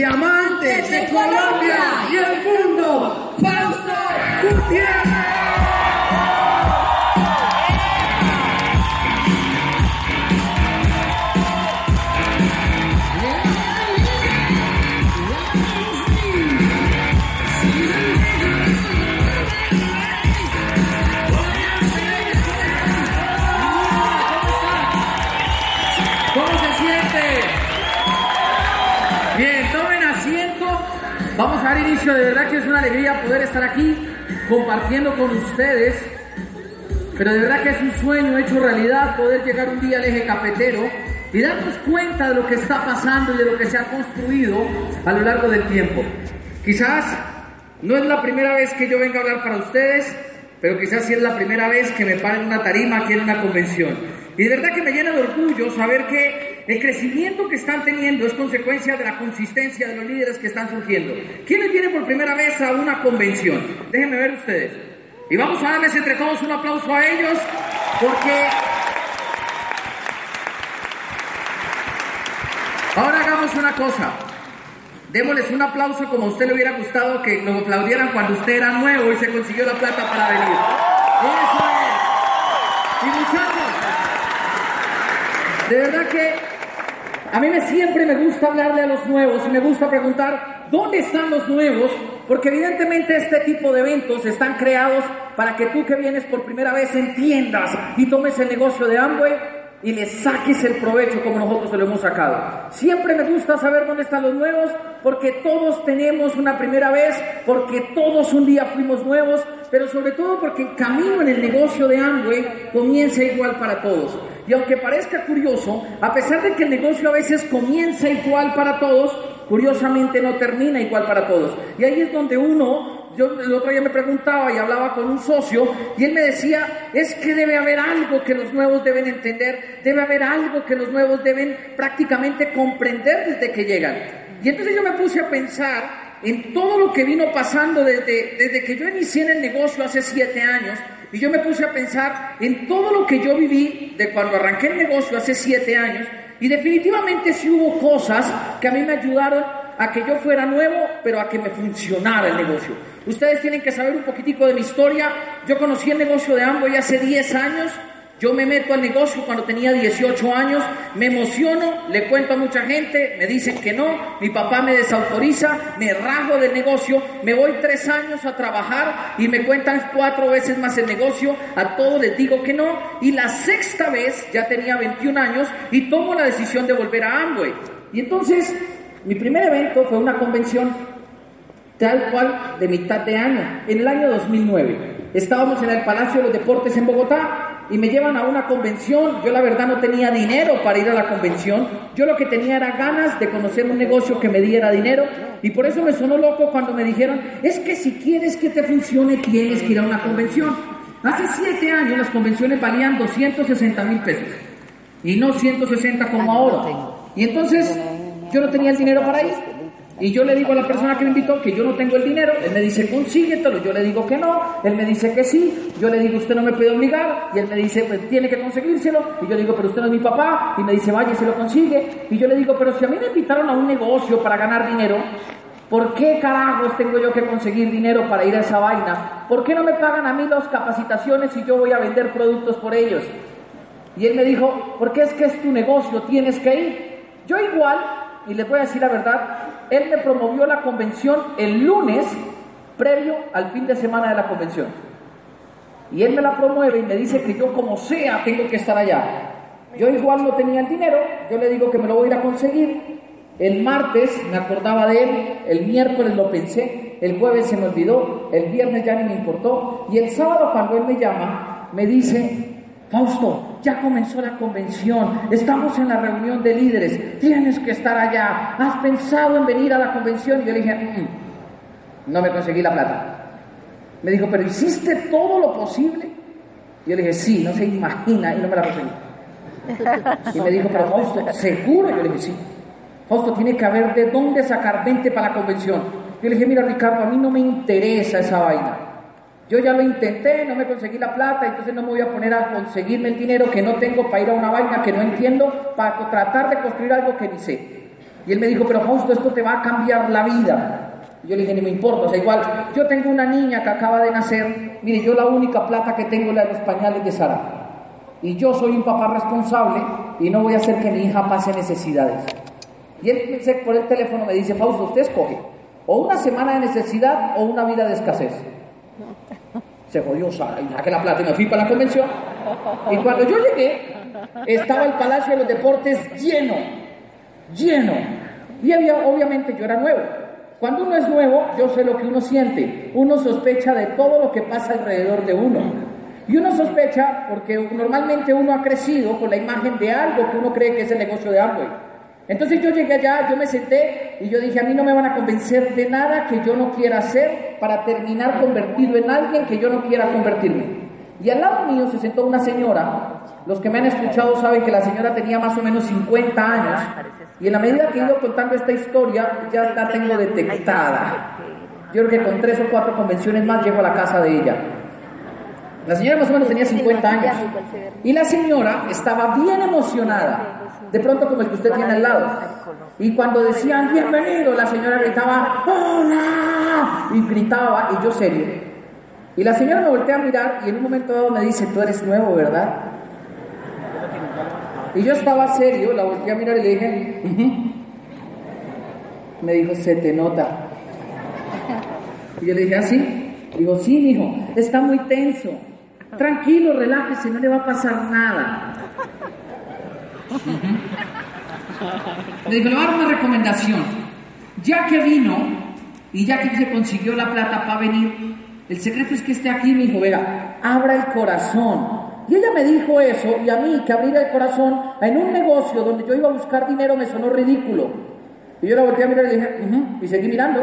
diamantes de Colombia y el mundo, Fausto Gutiérrez. Vamos a dar inicio. De verdad que es una alegría poder estar aquí compartiendo con ustedes. Pero de verdad que es un sueño hecho realidad poder llegar un día al eje cafetero y darnos cuenta de lo que está pasando y de lo que se ha construido a lo largo del tiempo. Quizás no es la primera vez que yo vengo a hablar para ustedes, pero quizás sí es la primera vez que me paro en una tarima aquí en una convención. Y de verdad que me llena de orgullo saber que el crecimiento que están teniendo es consecuencia de la consistencia de los líderes que están surgiendo. ¿Quiénes vienen por primera vez a una convención? Déjenme ver ustedes. Y vamos a darles entre todos un aplauso a ellos porque ahora hagamos una cosa. Démosles un aplauso como a usted le hubiera gustado que lo aplaudieran cuando usted era nuevo y se consiguió la plata para venir. Eso es. Y muchachos, de verdad que a mí me, siempre me gusta hablarle a los nuevos y me gusta preguntar dónde están los nuevos, porque evidentemente este tipo de eventos están creados para que tú que vienes por primera vez entiendas y tomes el negocio de Amway y le saques el provecho como nosotros se lo hemos sacado. Siempre me gusta saber dónde están los nuevos, porque todos tenemos una primera vez, porque todos un día fuimos nuevos, pero sobre todo porque el camino en el negocio de Amway comienza igual para todos. Y aunque parezca curioso, a pesar de que el negocio a veces comienza igual para todos, curiosamente no termina igual para todos. Y ahí es donde uno yo el otro día me preguntaba y hablaba con un socio y él me decía, es que debe haber algo que los nuevos deben entender, debe haber algo que los nuevos deben prácticamente comprender desde que llegan. Y entonces yo me puse a pensar en todo lo que vino pasando desde, desde que yo inicié en el negocio hace siete años y yo me puse a pensar en todo lo que yo viví de cuando arranqué el negocio hace siete años y definitivamente sí hubo cosas que a mí me ayudaron a que yo fuera nuevo, pero a que me funcionara el negocio. Ustedes tienen que saber un poquitico de mi historia. Yo conocí el negocio de Amway hace 10 años. Yo me meto al negocio cuando tenía 18 años, me emociono, le cuento a mucha gente, me dicen que no, mi papá me desautoriza, me rajo del negocio, me voy tres años a trabajar y me cuentan cuatro veces más el negocio, a todos les digo que no, y la sexta vez ya tenía 21 años y tomo la decisión de volver a Amway. Y entonces, mi primer evento fue una convención tal cual de mitad de año, en el año 2009. Estábamos en el Palacio de los Deportes en Bogotá y me llevan a una convención. Yo la verdad no tenía dinero para ir a la convención. Yo lo que tenía era ganas de conocer un negocio que me diera dinero y por eso me sonó loco cuando me dijeron, es que si quieres que te funcione tienes que ir a una convención. Hace siete años las convenciones valían 260 mil pesos y no 160 como ahora. Y entonces yo no tenía el dinero para ir. Y yo le digo a la persona que me invitó que yo no tengo el dinero. Él me dice, consíguetelo. Yo le digo que no. Él me dice que sí. Yo le digo, usted no me puede obligar. Y él me dice, pues tiene que conseguírselo. Y yo le digo, pero usted no es mi papá. Y me dice, vaya y se lo consigue. Y yo le digo, pero si a mí me invitaron a un negocio para ganar dinero, ¿por qué carajos tengo yo que conseguir dinero para ir a esa vaina? ¿Por qué no me pagan a mí las capacitaciones si yo voy a vender productos por ellos? Y él me dijo, porque es que es tu negocio, tienes que ir. Yo igual, y les voy a decir la verdad, él me promovió la convención el lunes previo al fin de semana de la convención. Y él me la promueve y me dice que yo como sea tengo que estar allá. Yo igual no tenía el dinero, yo le digo que me lo voy a ir a conseguir. El martes me acordaba de él, el miércoles lo pensé, el jueves se me olvidó, el viernes ya ni me importó. Y el sábado cuando él me llama, me dice, Fausto, ya comenzó la convención, estamos en la reunión de líderes, tienes que estar allá, has pensado en venir a la convención. Y yo le dije, "Mm, no me conseguí la plata. Me dijo, pero hiciste todo lo posible. Y yo le dije, sí, no se imagina, y no me la conseguí. Y me dijo, pero Fausto, ¿seguro? Yo le dije, sí. Fausto, tiene que haber de dónde sacar 20 para la convención. Yo le dije, mira Ricardo, a mí no me interesa esa vaina. Yo ya lo intenté, no me conseguí la plata, entonces no me voy a poner a conseguirme el dinero que no tengo para ir a una vaina que no entiendo, para tratar de construir algo que ni sé. Y él me dijo, pero Fausto, esto te va a cambiar la vida. Y yo le dije, ni me importa, o sea, igual, yo tengo una niña que acaba de nacer, mire, yo la única plata que tengo es la de los pañales de Sara. Y yo soy un papá responsable y no voy a hacer que mi hija pase necesidades. Y él por el teléfono me dice, Fausto, usted escoge o una semana de necesidad o una vida de escasez. Se jodió Sara y la plata y me fui para la convención. Y cuando yo llegué, estaba el Palacio de los Deportes lleno, lleno. Y había, obviamente yo era nuevo. Cuando uno es nuevo, yo sé lo que uno siente. Uno sospecha de todo lo que pasa alrededor de uno. Y uno sospecha porque normalmente uno ha crecido con la imagen de algo que uno cree que es el negocio de Amway. Entonces yo llegué allá, yo me senté y yo dije, a mí no me van a convencer de nada que yo no quiera hacer para terminar convertido en alguien que yo no quiera convertirme. Y al lado mío se sentó una señora, los que me han escuchado saben que la señora tenía más o menos 50 años, y en la medida que he ido contando esta historia, ya la tengo detectada. Yo creo que con tres o cuatro convenciones más llego a la casa de ella. La señora más o menos tenía 50 años. Y la señora estaba bien emocionada de pronto como el que usted tiene al lado. Y cuando decían bienvenido, la señora gritaba ¡Hola! Y gritaba, y yo serio. Y la señora me voltea a mirar y en un momento dado me dice, tú eres nuevo, ¿verdad? Y yo estaba serio, la volteé a mirar y le dije, me dijo, se te nota. Y yo le dije, ¿así? ¿Ah, Digo, sí, mijo, está muy tenso. Tranquilo, relájese, no le va a pasar nada. Le digo, le voy a dar una recomendación. Ya que vino y ya que se consiguió la plata para venir, el secreto es que esté aquí, mi hijo, vea, abra el corazón. Y ella me dijo eso, y a mí que abriera el corazón en un negocio donde yo iba a buscar dinero me sonó ridículo. Y yo la volteé a mirar y dije, y seguí mirando.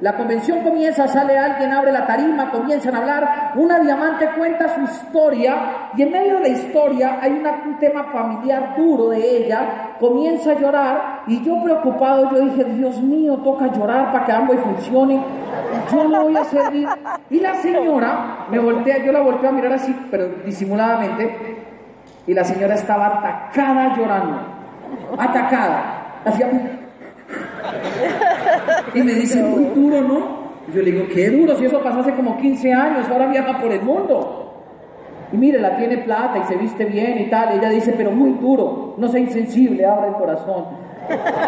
La convención comienza, sale alguien, abre la tarima, comienzan a hablar, una diamante cuenta su historia y en medio de la historia hay un tema familiar duro de ella, comienza a llorar y yo preocupado, yo dije, Dios mío, toca llorar para que ambos funcione, yo no voy a servir. Y la señora me voltea, yo la volteo a mirar así, pero disimuladamente, y la señora estaba atacada llorando, atacada, hacía y me dice, muy duro, ¿no? yo le digo, qué duro, si eso pasó hace como 15 años, ahora viaja por el mundo. Y mire, la tiene plata y se viste bien y tal. Y ella dice, pero muy duro, no sea insensible, abra el corazón.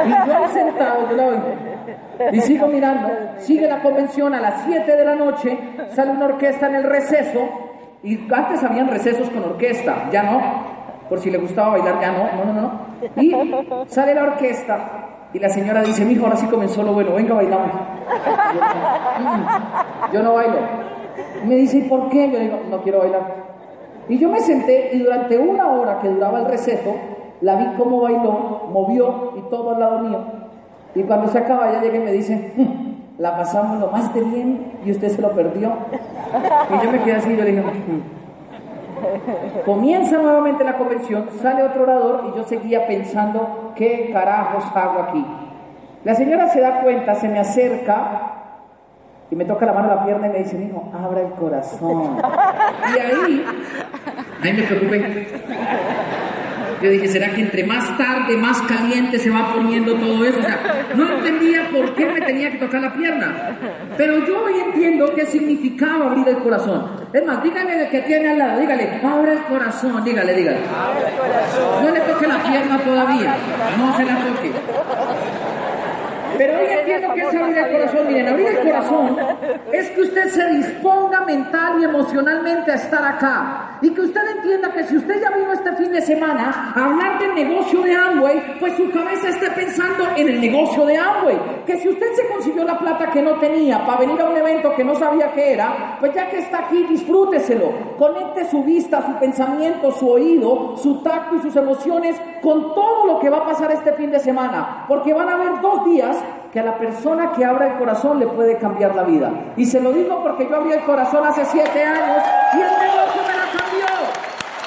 Y yo ahí sentado, yo la y sigo mirando, sigue la convención a las 7 de la noche, sale una orquesta en el receso, y antes habían recesos con orquesta, ya no, por si le gustaba bailar, ya no, no, no, no. Y sale la orquesta, y la señora dice, mi hijo, ahora sí comenzó lo bueno, venga, bailamos. Mm, yo no bailo. Y me dice, ¿y por qué? Yo digo, no quiero bailar. Y yo me senté y durante una hora que duraba el receso, la vi cómo bailó, movió y todo al lado mío. Y cuando se acaba, ella llega y me dice, mm, la pasamos lo más de bien y usted se lo perdió. Y yo me quedé así, yo le dije, mm". Comienza nuevamente la convención, sale otro orador y yo seguía pensando, ¿qué carajos hago aquí? La señora se da cuenta, se me acerca y me toca la mano a la pierna y me dice, hijo, abra el corazón. Y ahí, ahí me preocupé. Yo dije, ¿será que entre más tarde, más caliente se va poniendo todo eso? O sea, no entendía por qué me tenía que tocar la pierna. Pero yo hoy entiendo qué significaba abrir el corazón. Es más, dígale que tiene al lado, dígale, abre el corazón, dígale, dígale. No le toque la pierna todavía, no se la toque. Pero hoy entiendo que es abrir el corazón. Miren, abrir el corazón es que usted se disponga mental y emocionalmente a estar acá. Y que usted entienda que si usted ya vino este fin de semana a hablar del negocio de Amway, pues su cabeza esté pensando en el negocio de Amway. Que si usted se consiguió la plata que no tenía para venir a un evento que no sabía qué era, pues ya que está aquí, disfrúteselo. Conecte su vista, su pensamiento, su oído, su tacto y sus emociones con todo lo que va a pasar este fin de semana. Porque van a haber dos días que a la persona que abra el corazón le puede cambiar la vida. Y se lo digo porque yo abrí el corazón hace siete años y el negocio me la cambió.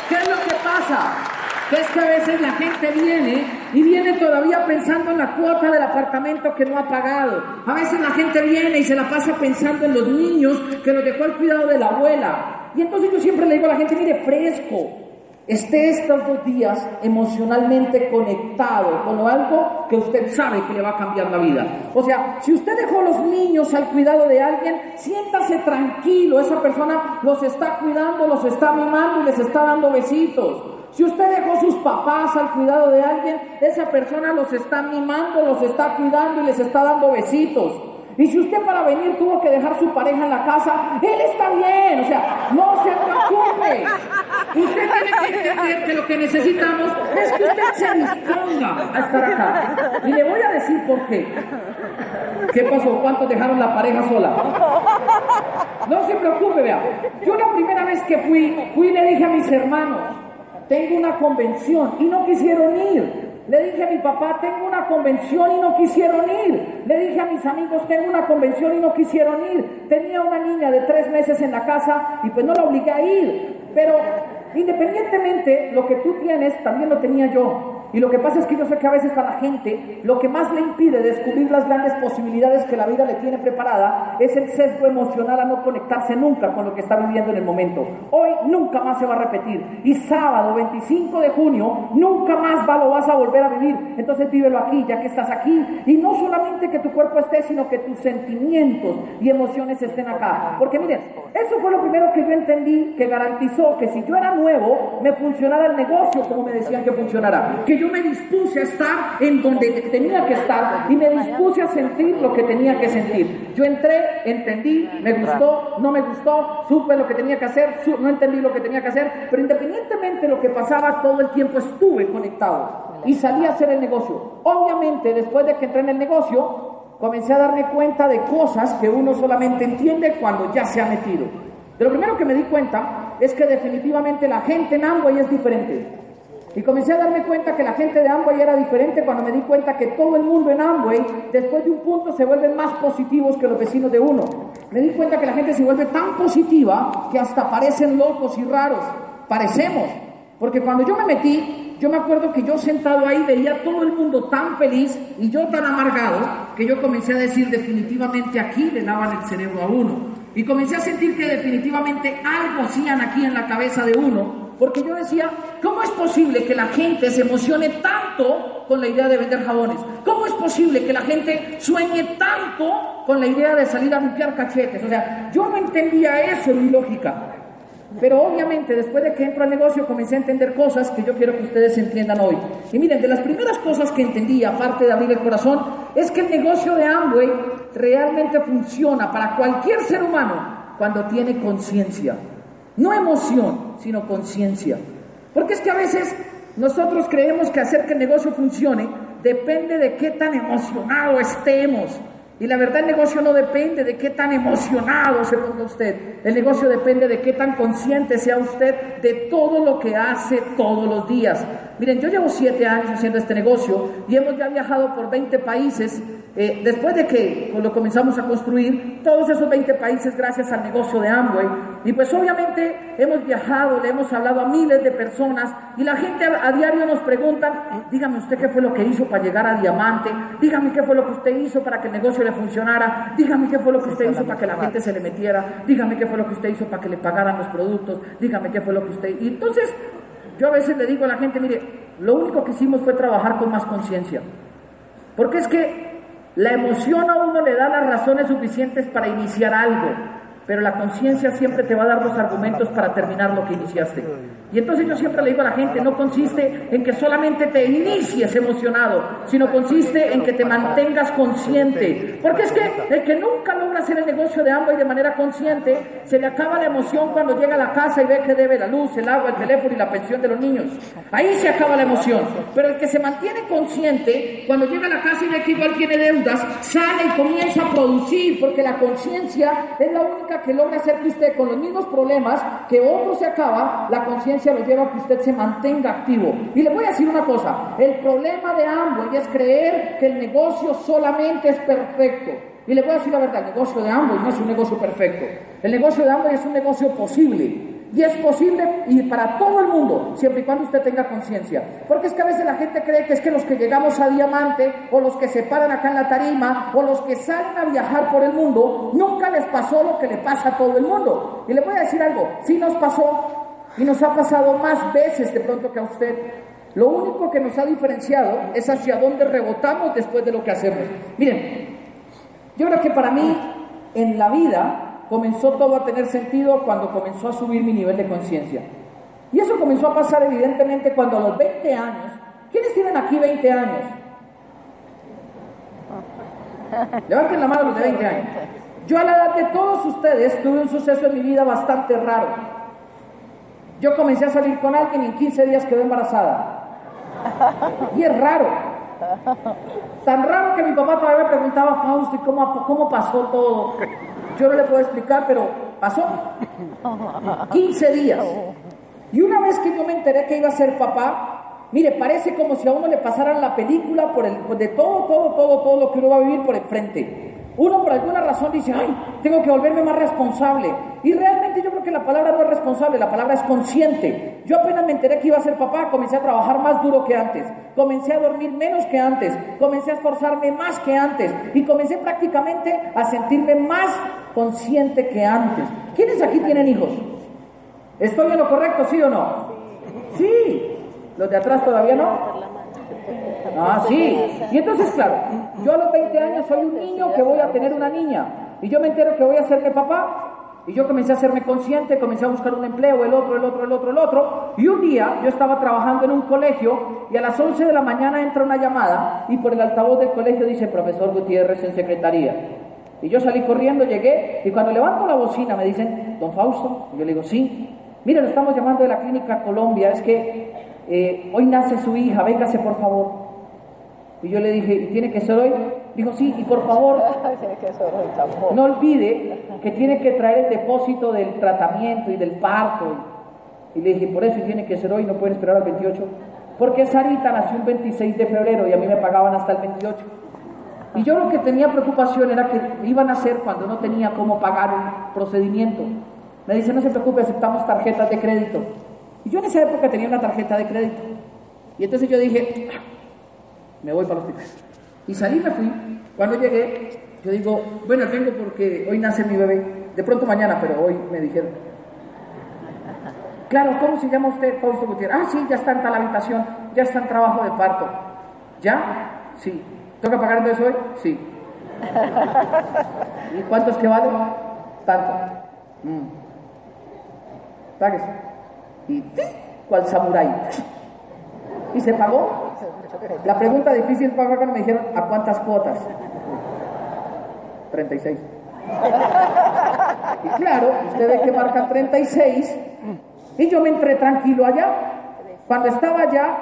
¿Qué es lo que pasa? Que es que a veces la gente viene y viene todavía pensando en la cuota del apartamento que no ha pagado. A veces la gente viene y se la pasa pensando en los niños que los dejó al cuidado de la abuela. Y entonces yo siempre le digo a la gente, mire, fresco, esté estos dos días emocionalmente conectado con algo que usted sabe que le va a cambiar la vida. O sea, si usted dejó los niños al cuidado de alguien, siéntase tranquilo, esa persona los está cuidando, los está mimando y les está dando besitos. Si usted dejó sus papás al cuidado de alguien, esa persona los está mimando, los está cuidando y les está dando besitos. Y si usted para venir tuvo que dejar su pareja en la casa, él está bien, o sea, no se preocupe. Usted tiene que entender que lo que necesitamos es que usted se disponga a estar acá. Y le voy a decir por qué. ¿Qué pasó? ¿Cuántos dejaron la pareja sola? No se preocupe, vea. Yo la primera vez que fui, fui y le dije a mis hermanos, tengo una convención y no quisieron ir. Le dije a mi papá, tengo una convención y no quisieron ir. Le dije a mis amigos, tengo una convención y no quisieron ir. Tenía una niña de tres meses en la casa y pues no la obligué a ir. Pero independientemente, lo que tú tienes, también lo tenía yo. Y lo que pasa es que yo sé que a veces para la gente lo que más le impide descubrir las grandes posibilidades que la vida le tiene preparada es el sesgo emocional a no conectarse nunca con lo que está viviendo en el momento. Hoy nunca más se va a repetir. Y sábado 25 de junio nunca más va, lo vas a volver a vivir. Entonces vívelo aquí, ya que estás aquí. Y no solamente que tu cuerpo esté, sino que tus sentimientos y emociones estén acá. Porque miren, eso fue lo primero que yo entendí que garantizó que si yo era nuevo, me funcionara el negocio como me decían que funcionara. Que yo me dispuse a estar en donde tenía que estar y me dispuse a sentir lo que tenía que sentir. Yo entré, entendí, me gustó, no me gustó, supe lo que tenía que hacer, no entendí lo que tenía que hacer, pero independientemente de lo que pasaba, todo el tiempo estuve conectado y salí a hacer el negocio. Obviamente, después de que entré en el negocio, comencé a darme cuenta de cosas que uno solamente entiende cuando ya se ha metido. De lo primero que me di cuenta es que definitivamente la gente en Amway es diferente. Y comencé a darme cuenta que la gente de Amway era diferente cuando me di cuenta que todo el mundo en Amway, después de un punto, se vuelven más positivos que los vecinos de uno. Me di cuenta que la gente se vuelve tan positiva que hasta parecen locos y raros. Parecemos. Porque cuando yo me metí, yo me acuerdo que yo sentado ahí veía todo el mundo tan feliz y yo tan amargado que yo comencé a decir definitivamente aquí le lavan el cerebro a uno. Y comencé a sentir que definitivamente algo hacían aquí en la cabeza de uno porque yo decía, ¿cómo es posible que la gente se emocione tanto con la idea de vender jabones? ¿Cómo es posible que la gente sueñe tanto con la idea de salir a limpiar cachetes? O sea, yo no entendía eso en mi lógica. Pero obviamente después de que entro al negocio comencé a entender cosas que yo quiero que ustedes entiendan hoy. Y miren, de las primeras cosas que entendí, aparte de abrir el corazón, es que el negocio de Amway realmente funciona para cualquier ser humano cuando tiene conciencia. No emoción, sino conciencia. Porque es que a veces nosotros creemos que hacer que el negocio funcione depende de qué tan emocionado estemos. Y la verdad el negocio no depende de qué tan emocionado se ponga usted. El negocio depende de qué tan consciente sea usted de todo lo que hace todos los días. Miren, yo llevo siete años haciendo este negocio y hemos ya viajado por 20 países eh, después de que lo comenzamos a construir, todos esos 20 países gracias al negocio de Amway, y pues obviamente hemos viajado, le hemos hablado a miles de personas y la gente a, diario nos preguntan, dígame usted qué fue lo que hizo para llegar a diamante, dígame qué fue lo que usted hizo para que el negocio le funcionara, dígame qué fue lo que usted hizo para que la gente se le metiera, dígame qué fue lo que usted hizo para que le pagaran los productos, dígame qué fue lo que usted... Y entonces yo a veces le digo a la gente, mire, lo único que hicimos fue trabajar con más conciencia. Porque es que la emoción a uno le da las razones suficientes para iniciar algo, pero la conciencia siempre te va a dar los argumentos para terminar lo que iniciaste. Y entonces yo siempre le digo a la gente, no consiste en que solamente te inicies emocionado, sino consiste en que te mantengas consciente. Porque es que el que nunca logra hacer el negocio de ambos y de manera consciente, se le acaba la emoción cuando llega a la casa y ve que debe la luz, el agua, el teléfono y la pensión de los niños. Ahí se acaba la emoción. Pero el que se mantiene consciente, cuando llega a la casa y ve que igual tiene deudas, sale y comienza a producir, porque la conciencia es la única que logra hacer que usted con los mismos problemas que otro se acaba, la conciencia lo lleva a que usted se mantenga activo. Y le voy a decir una cosa, el problema de Amway es creer que el negocio solamente es perfecto. Y le voy a decir la verdad, el negocio de Amway no es un negocio perfecto. El negocio de Amway es un negocio posible. Y es posible y para todo el mundo, siempre y cuando usted tenga conciencia. Porque es que a veces la gente cree que es que los que llegamos a diamante, o los que se paran acá en la tarima, o los que salen a viajar por el mundo, nunca les pasó lo que le pasa a todo el mundo. Y le voy a decir algo, si nos pasó, Y nos ha pasado más veces de pronto que a usted. Lo único que nos ha diferenciado es hacia dónde rebotamos después de lo que hacemos. Miren, yo creo que para mí en la vida comenzó todo a tener sentido cuando comenzó a subir mi nivel de conciencia. Y eso comenzó a pasar evidentemente cuando a los 20 años, ¿quiénes tienen aquí 20 años? Levanten la mano los de 20 años. Yo a la edad de todos ustedes tuve un suceso en mi vida bastante raro. Yo comencé a salir con alguien y en 15 días quedé embarazada. Y es raro. Tan raro que mi papá todavía me preguntaba, Fausto, ¿y cómo, cómo pasó todo? Yo no le puedo explicar, pero pasó. 15 días. Y una vez que yo me enteré que iba a ser papá, mire, parece como si a uno le pasaran la película por el, de todo, todo, todo, todo lo que uno va a vivir por el frente. Uno por alguna razón dice, ay, tengo que volverme más responsable. Y realmente yo creo que la palabra no es responsable, la palabra es consciente. Yo apenas me enteré que iba a ser papá, comencé a trabajar más duro que antes, comencé a dormir menos que antes, comencé a esforzarme más que antes y comencé prácticamente a sentirme más consciente que antes. ¿Quiénes aquí tienen hijos? ¿Estoy en lo correcto, sí o no? Sí. ¿Los de atrás todavía no? Ah, sí. Y entonces, claro, yo a los 20 años soy un niño que voy a tener una niña. Y yo me entero que voy a hacerme papá. Y yo comencé a hacerme consciente, comencé a buscar un empleo, el otro, el otro, el otro, el otro. Y un día yo estaba trabajando en un colegio y a las 11 de la mañana entra una llamada y por el altavoz del colegio dice profesor Gutiérrez en secretaría. Y yo salí corriendo, llegué y cuando levanto la bocina me dicen, don Fausto, y yo le digo, sí, mire, lo estamos llamando de la clínica Colombia, es que eh, hoy nace su hija, véngase por favor. Y yo le dije, ¿y tiene que ser hoy? Dijo, sí, y por favor, no olvide que tiene que traer el depósito del tratamiento y del parto. Y le dije, por eso tiene que ser hoy, no pueden esperar al 28. Porque Sarita nació el 26 de febrero y a mí me pagaban hasta el 28. Y yo lo que tenía preocupación era que iban a hacer cuando no tenía cómo pagar un procedimiento. Me dice, no se preocupe, aceptamos tarjetas de crédito. Y yo en esa época tenía una tarjeta de crédito. Y entonces yo dije, me voy para el hospital. Y salí, me fui. Cuando llegué, yo digo, bueno, vengo porque hoy nace mi bebé. De pronto mañana, pero hoy me dijeron. Claro, ¿cómo se llama usted, Fausto Gutiérrez? Ah, sí, ya está en tal habitación, ya está en trabajo de parto. ¿Ya? Sí. ¿Toca pagar entonces hoy? Sí. ¿Y cuánto es que vale? Tanto. Mm. Páguese. Y cual samurái. Y se pagó. La pregunta difícil fue cuando me dijeron, ¿a cuántas cuotas? 36. Y claro, usted ve que marca 36 y yo me entré tranquilo allá. Cuando estaba allá,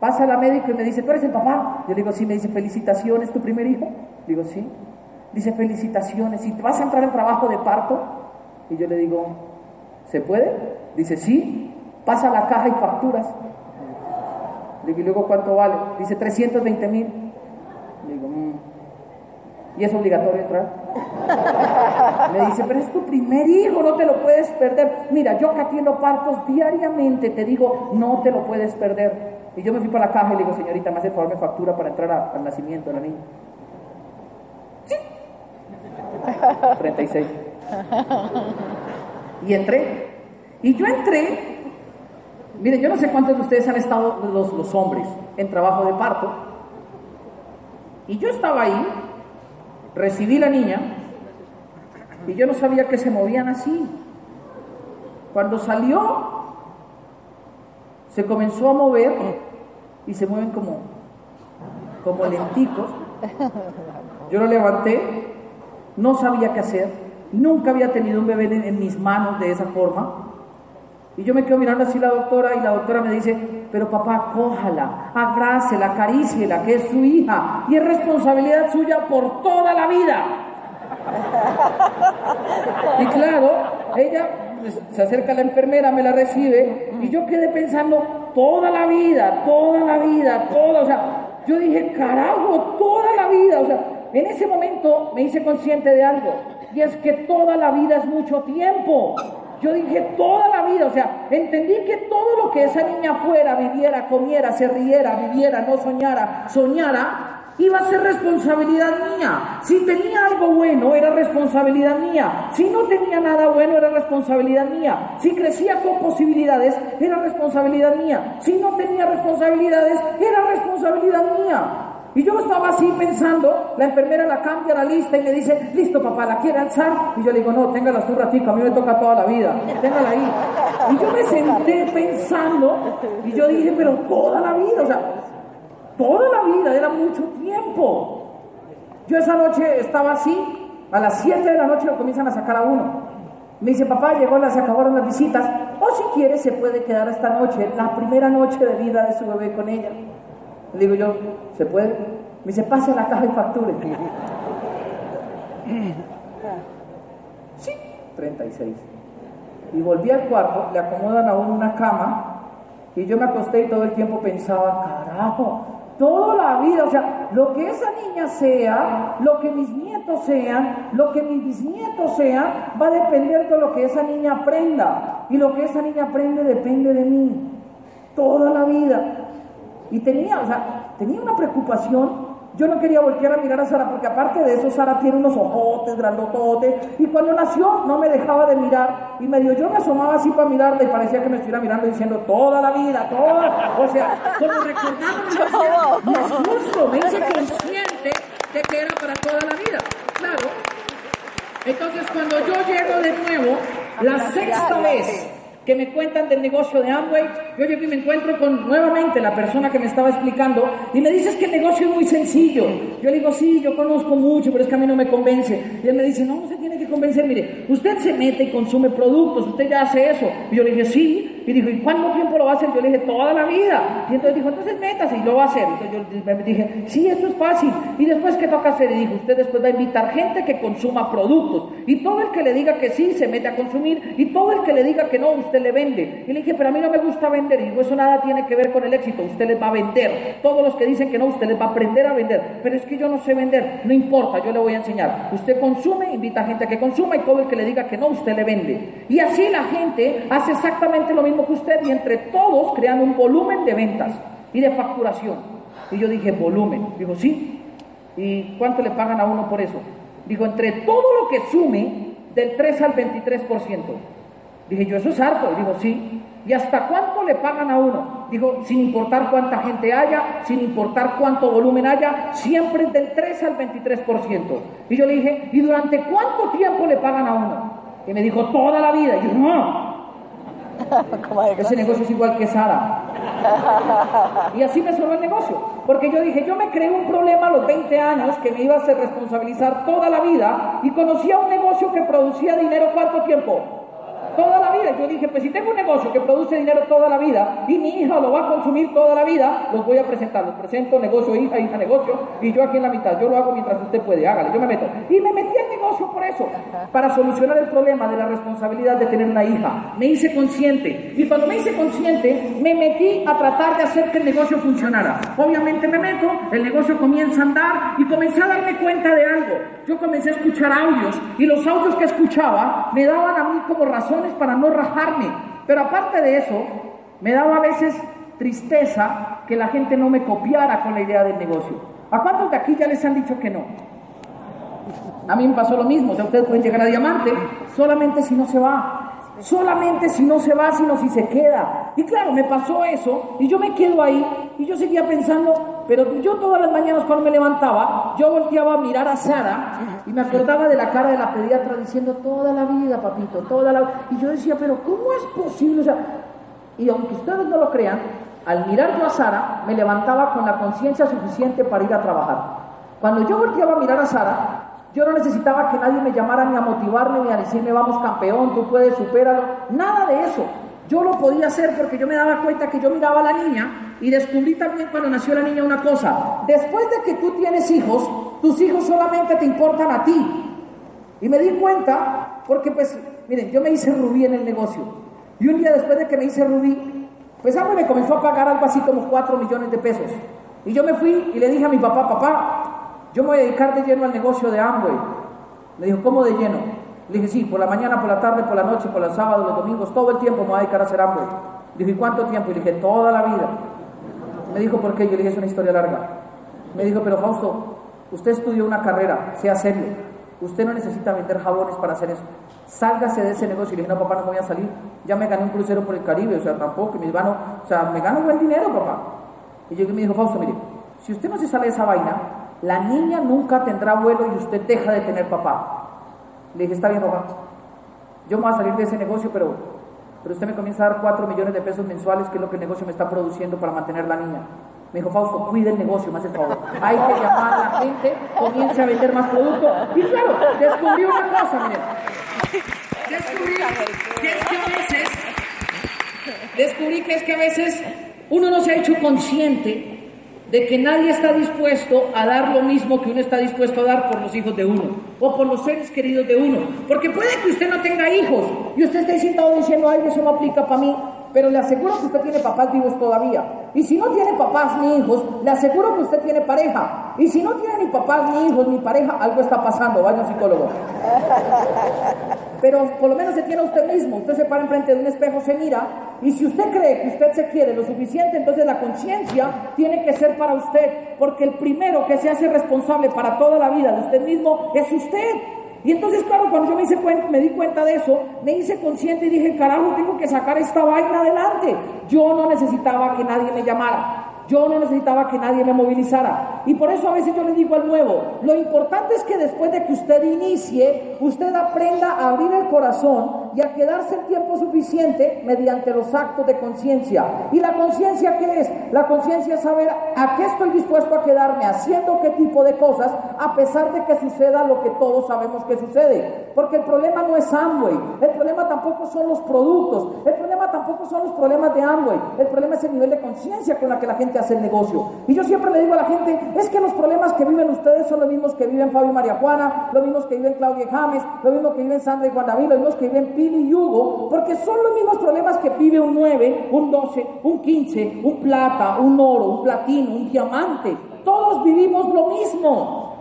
pasa la médica y me dice, ¿tú eres el papá? Yo le digo, sí, me dice, felicitaciones, ¿tu primer hijo? Digo, sí. Dice, felicitaciones, ¿y te vas a entrar en trabajo de parto? Y yo le digo, ¿se puede? Dice, sí, pasa la caja y facturas. Le digo, ¿y luego cuánto vale? Dice, 320 mil. Le digo, mmm. ¿y es obligatorio entrar? Me dice, pero es tu primer hijo, no te lo puedes perder. Mira, yo que atiendo partos diariamente, te digo, no te lo puedes perder. Y yo me fui para la caja y le digo, señorita, me hace favor, me factura para entrar al nacimiento de la niña. Sí. 36. Y entré. Y yo entré. Miren, yo no sé cuántos de ustedes han estado, los, hombres, en trabajo de parto. Y yo estaba ahí, recibí la niña, y yo no sabía que se movían así. Cuando salió, se comenzó a mover y se mueven como, como lenticos. Yo lo levanté, no sabía qué hacer, nunca había tenido un bebé en mis manos de esa forma. Y yo me quedo mirando así la doctora y la doctora me dice, pero papá, cójala, abrácela, acaríciela, que es su hija y es responsabilidad suya por toda la vida. Y claro, ella pues, se acerca a la enfermera, me la recibe y yo quedé pensando toda la vida, toda la vida, toda, o sea, yo dije, carajo, toda la vida, o sea, en ese momento me hice consciente de algo y es que toda la vida es mucho tiempo. Yo dije toda la vida, o sea, entendí que todo lo que esa niña fuera, viviera, comiera, se riera, viviera, no soñara, soñara, iba a ser responsabilidad mía. Si tenía algo bueno, era responsabilidad mía. Si no tenía nada bueno, era responsabilidad mía. Si crecía con posibilidades, era responsabilidad mía. Si no tenía responsabilidades, era responsabilidad mía. Y yo estaba así pensando, la enfermera la cambia la lista y me dice, listo papá, ¿la quiere alzar? Y yo le digo, no, téngala tú un ratito, a mí me toca toda la vida, téngala ahí. Y yo me senté pensando y yo dije, pero toda la vida, o sea, toda la vida, era mucho tiempo. Yo esa noche estaba así, a las 7 de la noche lo comienzan a sacar a uno. Me dice, papá, llegó, se acabaron las visitas, o si quiere se puede quedar esta noche, la primera noche de vida de su bebé con ella. Le digo yo, ¿se puede? Me dice, pase a la caja y facture. Sí, 36. Y volví al cuarto, le acomodan a uno una cama, y yo me acosté y todo el tiempo pensaba, carajo, toda la vida, o sea, lo que esa niña sea, lo que mis nietos sean, lo que mis bisnietos sean, va a depender de lo que esa niña aprenda. Y lo que esa niña aprende depende de mí. Toda la vida. Y tenía, o sea, tenía una preocupación. Yo no quería voltear a mirar a Sara porque aparte de eso Sara tiene unos ojotes, grandototes. Y cuando nació no me dejaba de mirar. Y medio yo me asomaba así para mirarla y parecía que me estuviera mirando diciendo toda la vida, toda. O sea, como recordaba, no es justo, me hice consciente de que era para toda la vida. Claro. Entonces cuando yo llego de nuevo, la sexta vez que me cuentan del negocio de Amway, yo llego y me encuentro con nuevamente la persona que me estaba explicando y me dices que el negocio es muy sencillo. Yo le digo, sí, yo conozco mucho, pero es que a mí no me convence. Y él me dice, no, no se tiene que convencer, mire, usted se mete y consume productos, usted ya hace eso. Y yo le dije, sí. Y dijo, ¿y cuánto tiempo lo va a hacer? Yo le dije, toda la vida. Y entonces dijo, entonces métase y lo va a hacer. Entonces yo me dije, sí, eso es fácil. Y después, ¿qué toca hacer? Y dijo, usted después va a invitar gente que consuma productos. Y todo el que le diga que sí, se mete a consumir. Y todo el que le diga que no, usted le vende. Y le dije, pero a mí no me gusta vender. Y dijo, eso nada tiene que ver con el éxito. Usted les va a vender. Todos los que dicen que no, usted les va a aprender a vender. Pero es que yo no sé vender. No importa, yo le voy a enseñar. Usted consume, invita a gente que consuma. Y todo el que le diga que no, usted le vende. Y así la gente hace exactamente lo mismo que usted. Y entre todos crean un volumen de ventas y de facturación. Y yo dije, volumen. Dijo, sí. ¿Y cuánto le pagan a uno por eso? Dijo, entre todo lo que sume, del 3 al 23%. Dije, yo, eso es harto. Dijo, sí. ¿Y hasta cuánto le pagan a uno? Dijo, sin importar cuánta gente haya, sin importar cuánto volumen haya, siempre del 3 al 23%. Y yo le dije, ¿y durante cuánto tiempo le pagan a uno? Y me dijo, toda la vida. Y yo, no. Ese negocio es igual que Sara. Y así me sonó el negocio. Porque yo dije, yo me creé un problema a los 20 años que me iba a hacer responsabilizar toda la vida y conocía un negocio que producía dinero cuánto tiempo? Toda la vida. Yo dije, pues si tengo un negocio que produce dinero toda la vida y mi hija lo va a consumir toda la vida, los voy a presentar. Los presento, negocio, hija, hija, negocio, y yo aquí en la mitad. Yo lo hago mientras usted puede, hágale, yo me meto. Y me metí al negocio por eso, para solucionar el problema de la responsabilidad de tener una hija. Me hice consciente. Y cuando me hice consciente, me metí a tratar de hacer que el negocio funcionara. Obviamente me meto, el negocio comienza a andar y comencé a darme cuenta de algo. Yo comencé a escuchar audios y los audios que escuchaba me daban a mí como razones para no rajarme. Pero aparte de eso, me daba a veces tristeza que la gente no me copiara con la idea del negocio. ¿A cuántos de aquí ya les han dicho que no? A mí me pasó lo mismo, o ustedes pueden llegar a diamante solamente si no se va. Solamente si no se va, sino si se queda. Y claro, me pasó eso y yo me quedo ahí y yo seguía pensando, pero yo todas las mañanas cuando me levantaba, yo volteaba a mirar a Sara y me acordaba de la cara de la pediatra diciendo toda la vida, papito, toda la Y yo decía, pero ¿cómo es posible? O sea, y aunque ustedes no lo crean, al mirar a Sara, me levantaba con la conciencia suficiente para ir a trabajar. Cuando yo volteaba a mirar a Sara, yo no necesitaba que nadie me llamara ni a motivarme ni a decirme vamos campeón, tú puedes, supéralo. Nada de eso. Yo lo podía hacer porque yo me daba cuenta que yo miraba a la niña y descubrí también cuando nació la niña una cosa. Después de que tú tienes hijos, tus hijos solamente te importan a ti. Y me di cuenta porque pues, miren, yo me hice rubí en el negocio. Y un día después de que me hice rubí, pues algo me comenzó a pagar algo así como 4 millones de pesos. Y yo me fui y le dije a mi papá, papá, yo me voy a dedicar de lleno al negocio de Amway. Me dijo, ¿cómo de lleno? Le dije, sí, por la mañana, por la tarde, por la noche, por los sábados, los domingos, todo el tiempo me voy a dedicar a hacer Amway. Le dije, ¿cuánto tiempo? Y le dije, toda la vida. Me dijo, ¿por qué? Yo le dije, es una historia larga. Me dijo, pero Fausto, usted estudió una carrera, sea serio. Usted no necesita vender jabones para hacer eso. Sálgase de ese negocio. Y le dije, no, papá, no voy a salir. Ya me gané un crucero por el Caribe, o sea, tampoco, me gano, o sea, me gano buen dinero, papá. Y yo me dijo, Fausto, mire, si usted no se sale de esa vaina, la niña nunca tendrá abuelo y usted deja de tener papá. Le dije, está bien, papá. Yo me voy a salir de ese negocio, pero, pero usted me comienza a dar 4 millones de pesos mensuales, que es lo que el negocio me está produciendo para mantener la niña. Me dijo, Fausto, cuide el negocio, hace el favor. Hay que llamar a la gente, comience a vender más productos. Y claro, descubrí una cosa, miren. Descubrí que es que a veces, descubrí que es que a veces uno no se ha hecho consciente de que nadie está dispuesto a dar lo mismo que uno está dispuesto a dar por los hijos de uno o por los seres queridos de uno. Porque puede que usted no tenga hijos y usted esté sentado diciendo, ay, eso no aplica para mí, pero le aseguro que usted tiene papás vivos todavía. Y si no tiene papás ni hijos, le aseguro que usted tiene pareja. Y si no tiene ni papás, ni hijos, ni pareja, algo está pasando, vaya un psicólogo. Pero por lo menos se tiene usted mismo. Usted se para enfrente de un espejo, se mira. Y si usted cree que usted se quiere lo suficiente, entonces la conciencia tiene que ser para usted. Porque el primero que se hace responsable para toda la vida de usted mismo es usted. Y entonces, claro, cuando yo me, hice me di cuenta de eso, me hice consciente y dije, carajo, tengo que sacar esta vaina adelante. Yo no necesitaba que nadie me llamara. Yo no necesitaba que nadie me movilizara. Y por eso a veces yo le digo al nuevo, lo importante es que después de que usted inicie, usted aprenda a abrir el corazón y a quedarse el tiempo suficiente mediante los actos de conciencia. ¿Y la conciencia qué es? La conciencia es saber a qué estoy dispuesto a quedarme, haciendo qué tipo de cosas, a pesar de que suceda lo que todos sabemos que sucede. Porque el problema no es Amway, el problema tampoco son los productos, el problema tampoco son los problemas de Amway, el problema es el nivel de conciencia con la que la gente hacer negocio. Y yo siempre le digo a la gente, es que los problemas que viven ustedes son los mismos que viven Fabio y María Juana, los mismos que viven Claudia y James, los mismos que viven Sandra y Juan David, los mismos que viven Pili y Hugo, porque son los mismos problemas que vive un 9, un 12, un 15, un plata, un oro, un platino, un diamante. Todos vivimos lo mismo.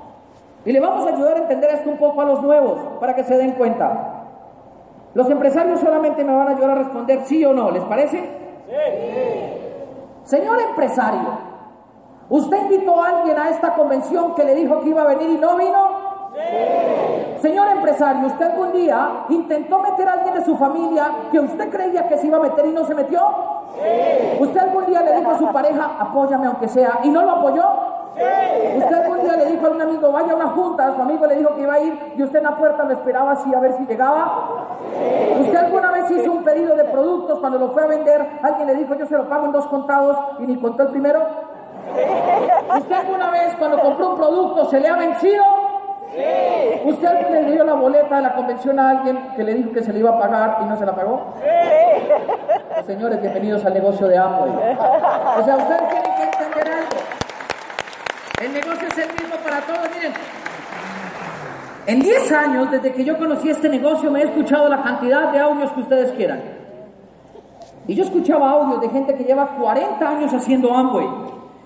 Y le vamos a ayudar a entender esto un poco a los nuevos, para que se den cuenta. Los empresarios solamente me van a ayudar a responder sí o no, ¿les parece? Sí. Señor empresario, ¿usted invitó a alguien a esta convención que le dijo que iba a venir y no vino? Sí. Señor empresario, ¿usted algún día intentó meter a alguien de su familia que usted creía que se iba a meter y no se metió? Sí. ¿Usted algún día le dijo a su pareja, apóyame aunque sea, y no lo apoyó? Sí. Usted algún día le dijo a un amigo, vaya a una junta, su amigo le dijo que iba a ir y usted en la puerta lo esperaba así a ver si llegaba. ¿Usted alguna vez hizo un pedido de productos cuando lo fue a vender? Alguien le dijo, yo se lo pago en dos contados y ni contó el primero. ¿Usted alguna vez cuando compró un producto se le ha vencido? Sí. ¿Usted alguien le dio la boleta de la convención a alguien que le dijo que se le iba a pagar y no se la pagó? Sí. señores, bienvenidos al negocio de Amway. O sea, ustedes tienen que entender algo. El negocio es el mismo para todos. Miren, en 10 años, desde que yo conocí este negocio, me he escuchado la cantidad de audios que ustedes quieran. Y yo escuchaba audios de gente que lleva 40 años haciendo Amway.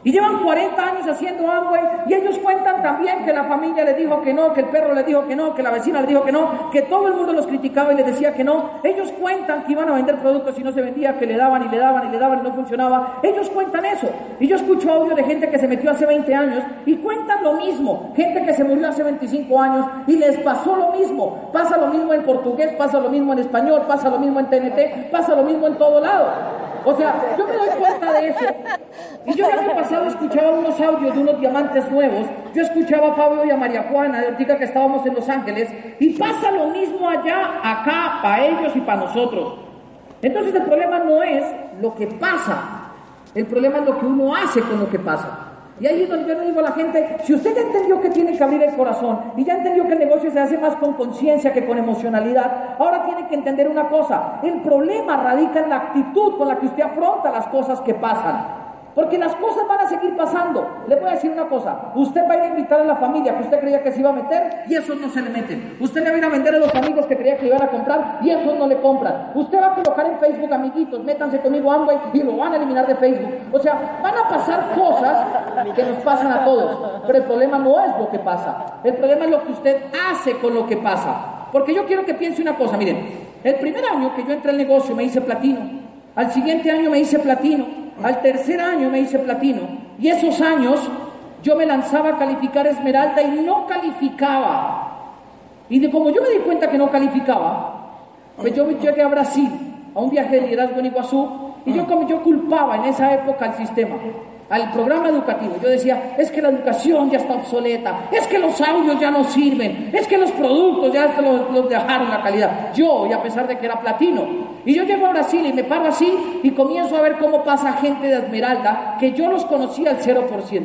Y llevan 40 años haciendo Amway y ellos cuentan también que la familia le dijo que no, que el perro le dijo que no, que la vecina le dijo que no, que todo el mundo los criticaba y les decía que no. Ellos cuentan que iban a vender productos y no se vendía, que le daban y le daban y le daban y no funcionaba. Ellos cuentan eso. Y yo escucho audio de gente que se metió hace 20 años y cuentan lo mismo. Gente que se murió hace 25 años y les pasó lo mismo. Pasa lo mismo en portugués, pasa lo mismo en español, pasa lo mismo en TNT, pasa lo mismo en todo lado. O sea, yo me doy cuenta de eso. Y yo el año pasado escuchaba unos audios de unos diamantes nuevos. Yo escuchaba a Fabio y a María Juana, de Ortica que estábamos en Los Ángeles. Y pasa lo mismo allá, acá, para ellos y para nosotros. Entonces el problema no es lo que pasa. El problema es lo que uno hace con lo que pasa. Y ahí es donde yo le digo a la gente, si usted ya entendió que tiene que abrir el corazón y ya entendió que el negocio se hace más con conciencia que con emocionalidad, ahora tiene que entender una cosa, el problema radica en la actitud con la que usted afronta las cosas que pasan. Porque las cosas van a seguir pasando. Le voy a decir una cosa. Usted va a ir a invitar a la familia que usted creía que se iba a meter y esos no se le meten. Usted le va a ir a vender a los amigos que creía que iban a comprar y esos no le compran. Usted va a colocar en Facebook, amiguitos, métanse conmigo Amway y lo van a eliminar de Facebook. O sea, van a pasar cosas que nos pasan a todos. Pero el problema no es lo que pasa. El problema es lo que usted hace con lo que pasa. Porque yo quiero que piense una cosa. Miren, el primer año que yo entré al negocio me hice platino. Al siguiente año me hice platino. Al tercer año me hice platino. Y esos años Yo me lanzaba a calificar Esmeralda y no calificaba. Y de como yo me di cuenta que no calificaba, pues yo llegué a Brasil, a un viaje de liderazgo en Iguazú, y yo como yo culpaba en esa época al sistema al programa educativo. Yo decía, es que la educación ya está obsoleta, es que los audios ya no sirven, es que los productos ya los, los dejaron la calidad. Yo, y a pesar de que era platino, y yo llego a Brasil y me paro así y comienzo a ver cómo pasa gente de Esmeralda, que yo los conocía al 0%.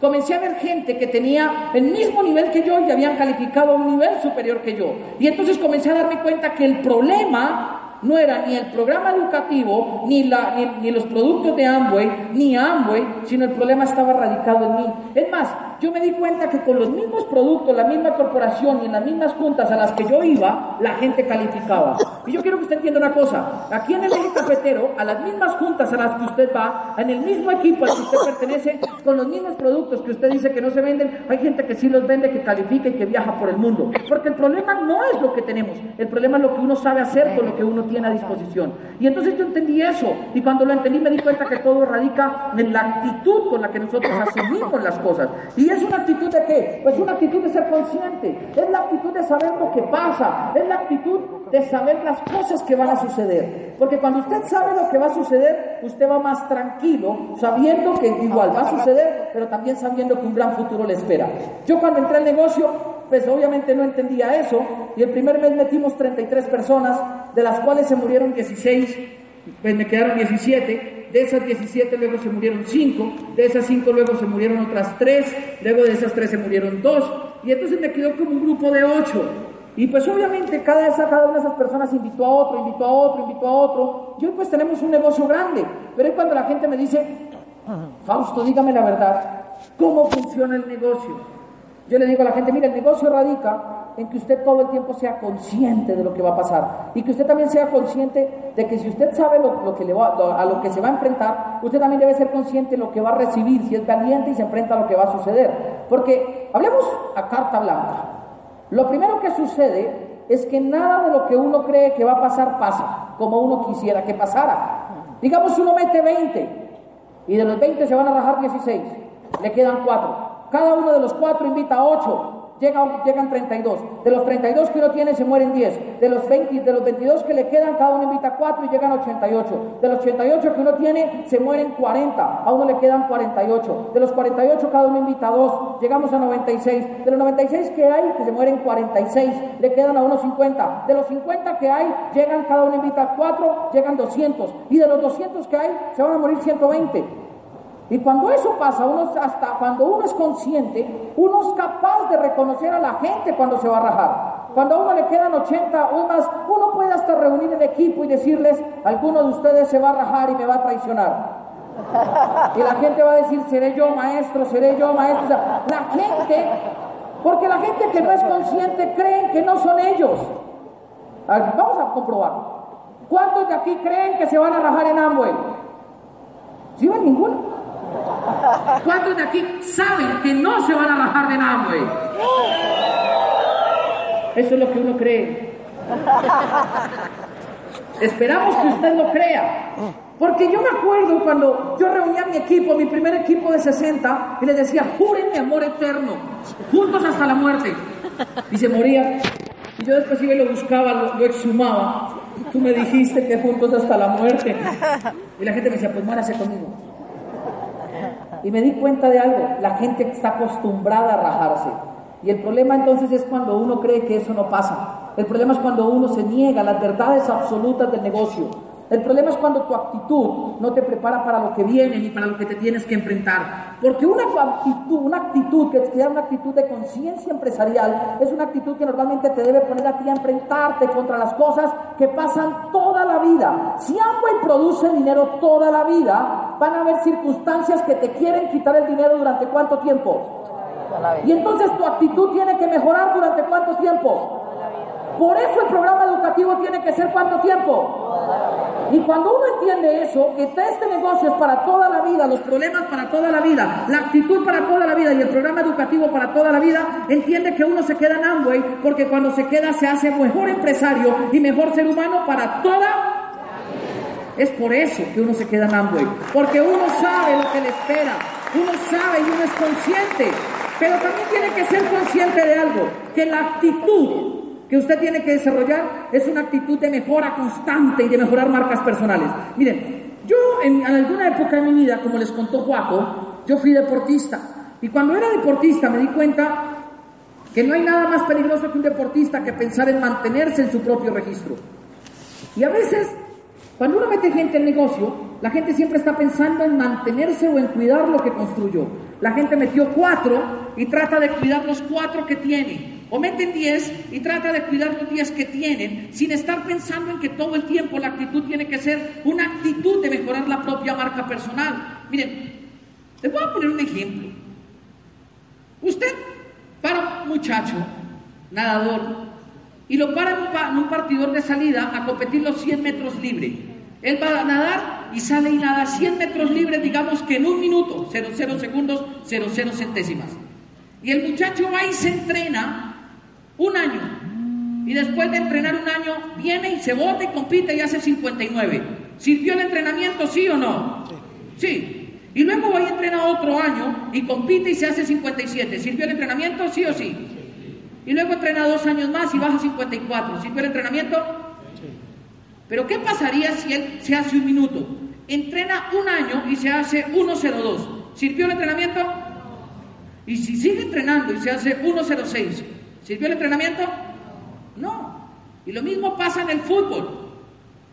Comencé a ver gente que tenía el mismo nivel que yo y habían calificado a un nivel superior que yo. Y entonces comencé a darme cuenta que el problema no era ni el programa educativo, ni, la, ni, los productos de Amway, ni Amway, sino el problema estaba radicado en mí. Es más, yo me di cuenta que con los mismos productos, la misma corporación y en las mismas juntas a las que yo iba, la gente calificaba. Y yo quiero que usted entienda una cosa, aquí en el eje cafetero, a las mismas juntas a las que usted va, en el mismo equipo al que usted pertenece, con los mismos productos que usted dice que no se venden, hay gente que sí los vende, que califica y que viaja por el mundo. Porque el problema no es lo que tenemos, el problema es lo que uno sabe hacer con lo que uno tiene a disposición. Y entonces yo entendí eso, y cuando lo entendí me di cuenta que todo radica en la actitud con la que nosotros asumimos las cosas. ¿Y es una actitud de qué? Pues una actitud de ser consciente, es la actitud de saber lo que pasa, es la actitud de saber las cosas que van a suceder. Porque cuando usted sabe lo que va a suceder, usted va más tranquilo, sabiendo que igual va a suceder, pero también sabiendo que un gran futuro le espera. Yo cuando entré al negocio, pues obviamente no entendía eso, y el primer mes metimos 33 personas, de las cuales se murieron 16, pues me quedaron 17, de esas 17 luego se murieron 5, de esas 5 luego se murieron otras 3, luego de esas 3 se murieron 2, y entonces me quedó como un grupo de 8. Y pues obviamente cada, esa, cada una de esas personas invitó a otro, invitó a otro, invitó a otro, y hoy pues tenemos un negocio grande, pero es cuando la gente me dice, Fausto, dígame la verdad, ¿cómo funciona el negocio? Yo le digo a la gente, mire, el negocio radica en que usted todo el tiempo sea consciente de lo que va a pasar y que usted también sea consciente de que si usted sabe lo, que le va, a lo que se va a enfrentar, usted también debe ser consciente de lo que va a recibir si es valiente y se enfrenta a lo que va a suceder. Porque hablemos a carta blanca. Lo primero que sucede es que nada de lo que uno cree que va a pasar pasa como uno quisiera que pasara. Digamos, uno mete 20 y de los 20 se van a rajar 16, le quedan 4. Cada uno de los 4 invita a 8 llega, llegan 32. De los 32 que uno tiene se mueren 10. De los, 20, de los 22 que le quedan, cada uno invita 4 y llegan 88. De los 88 que uno tiene se mueren 40. A uno le quedan 48. De los 48 cada uno invita 2. Llegamos a 96. De los 96 que hay, que se mueren 46. Le quedan a uno 50. De los 50 que hay, llegan cada uno invita 4, llegan 200. Y de los 200 que hay, se van a morir 120. Y cuando eso pasa, uno hasta cuando uno es consciente, uno es capaz de reconocer a la gente cuando se va a rajar. Cuando a uno le quedan 80 o más, uno puede hasta reunir el equipo y decirles, alguno de ustedes se va a rajar y me va a traicionar. Y la gente va a decir, seré yo maestro, seré yo maestro. la gente, porque la gente que no es consciente creen que no son ellos. vamos a comprobarlo. ¿Cuántos de aquí creen que se van a rajar en Amway? ¿Sí ven ninguno? ¿Cuántos de aquí saben que no se van a bajar de nada, Eso es lo que uno cree. Esperamos que usted lo crea. Porque yo me acuerdo cuando yo reunía mi equipo, mi primer equipo de 60, y les decía, juren mi amor eterno, juntos hasta la muerte. Y se moría. Y yo después iba y lo buscaba, lo, lo exhumaba. Tú me dijiste que juntos hasta la muerte. Y la gente me decía, pues muérase conmigo. Y me di cuenta de algo, la gente está acostumbrada a rajarse. Y el problema entonces es cuando uno cree que eso no pasa. El problema es cuando uno se niega las verdades absolutas del negocio. El problema es cuando tu actitud no te prepara para lo que viene ni para lo que te tienes que enfrentar. Porque una actitud, una actitud que te da una actitud de conciencia empresarial es una actitud que normalmente te debe poner a ti a enfrentarte contra las cosas que pasan toda la vida. Si Amway produce dinero toda la vida, van a haber circunstancias que te quieren quitar el dinero durante cuánto tiempo. Y entonces tu actitud tiene que mejorar durante cuánto tiempo. Por eso el programa educativo tiene que ser cuánto tiempo. Y cuando uno entiende eso, que este negocio es para toda la vida, los problemas para toda la vida, la actitud para toda la vida y el programa educativo para toda la vida, entiende que uno se queda en Amway porque cuando se queda se hace mejor empresario y mejor ser humano para toda es por eso que uno se queda en Amway, porque uno sabe lo que le espera. uno sabe y uno es consciente, pero también tiene que ser consciente de algo, que la actitud que usted tiene que desarrollar es una actitud de mejora constante y de mejorar marcas personales. Miren, yo en, alguna época de mi vida, como les contó Juaco, yo fui deportista. Y cuando era deportista me di cuenta que no hay nada más peligroso que un deportista que pensar en mantenerse en su propio registro. Y a veces, cuando uno mete gente en negocio, la gente siempre está pensando en mantenerse o en cuidar lo que construyó. La gente metió cuatro y trata de cuidar los cuatro que tiene o meten 10 y trata de cuidar los 10 que tienen sin estar pensando en que todo el tiempo la actitud tiene que ser una actitud de mejorar la propia marca personal. Miren, les voy a poner un ejemplo. Usted para un muchacho, nadador, y lo para en un, partidor de salida a competir los 100 metros libre. Él va a nadar y sale y nada 100 metros libres, digamos que en un minuto, 00 segundos, 00 centésimas. Y el muchacho va y se entrena un año. Y después de entrenar un año, viene y se bota y compite y hace 59. ¿Sirvió el entrenamiento, sí o no? Sí. Y luego va y entrena otro año y compite y se hace 57. ¿Sirvió el entrenamiento, sí o sí? Y luego entrena dos años más y baja 54. ¿Sirvió el entrenamiento? Pero ¿qué pasaría si él se hace un minuto? Entrena un año y se hace 1.02. ¿Sirvió el entrenamiento? Y si sigue entrenando y se hace 1.06, ¿Sirvió el entrenamiento? No. Y lo mismo pasa en el fútbol.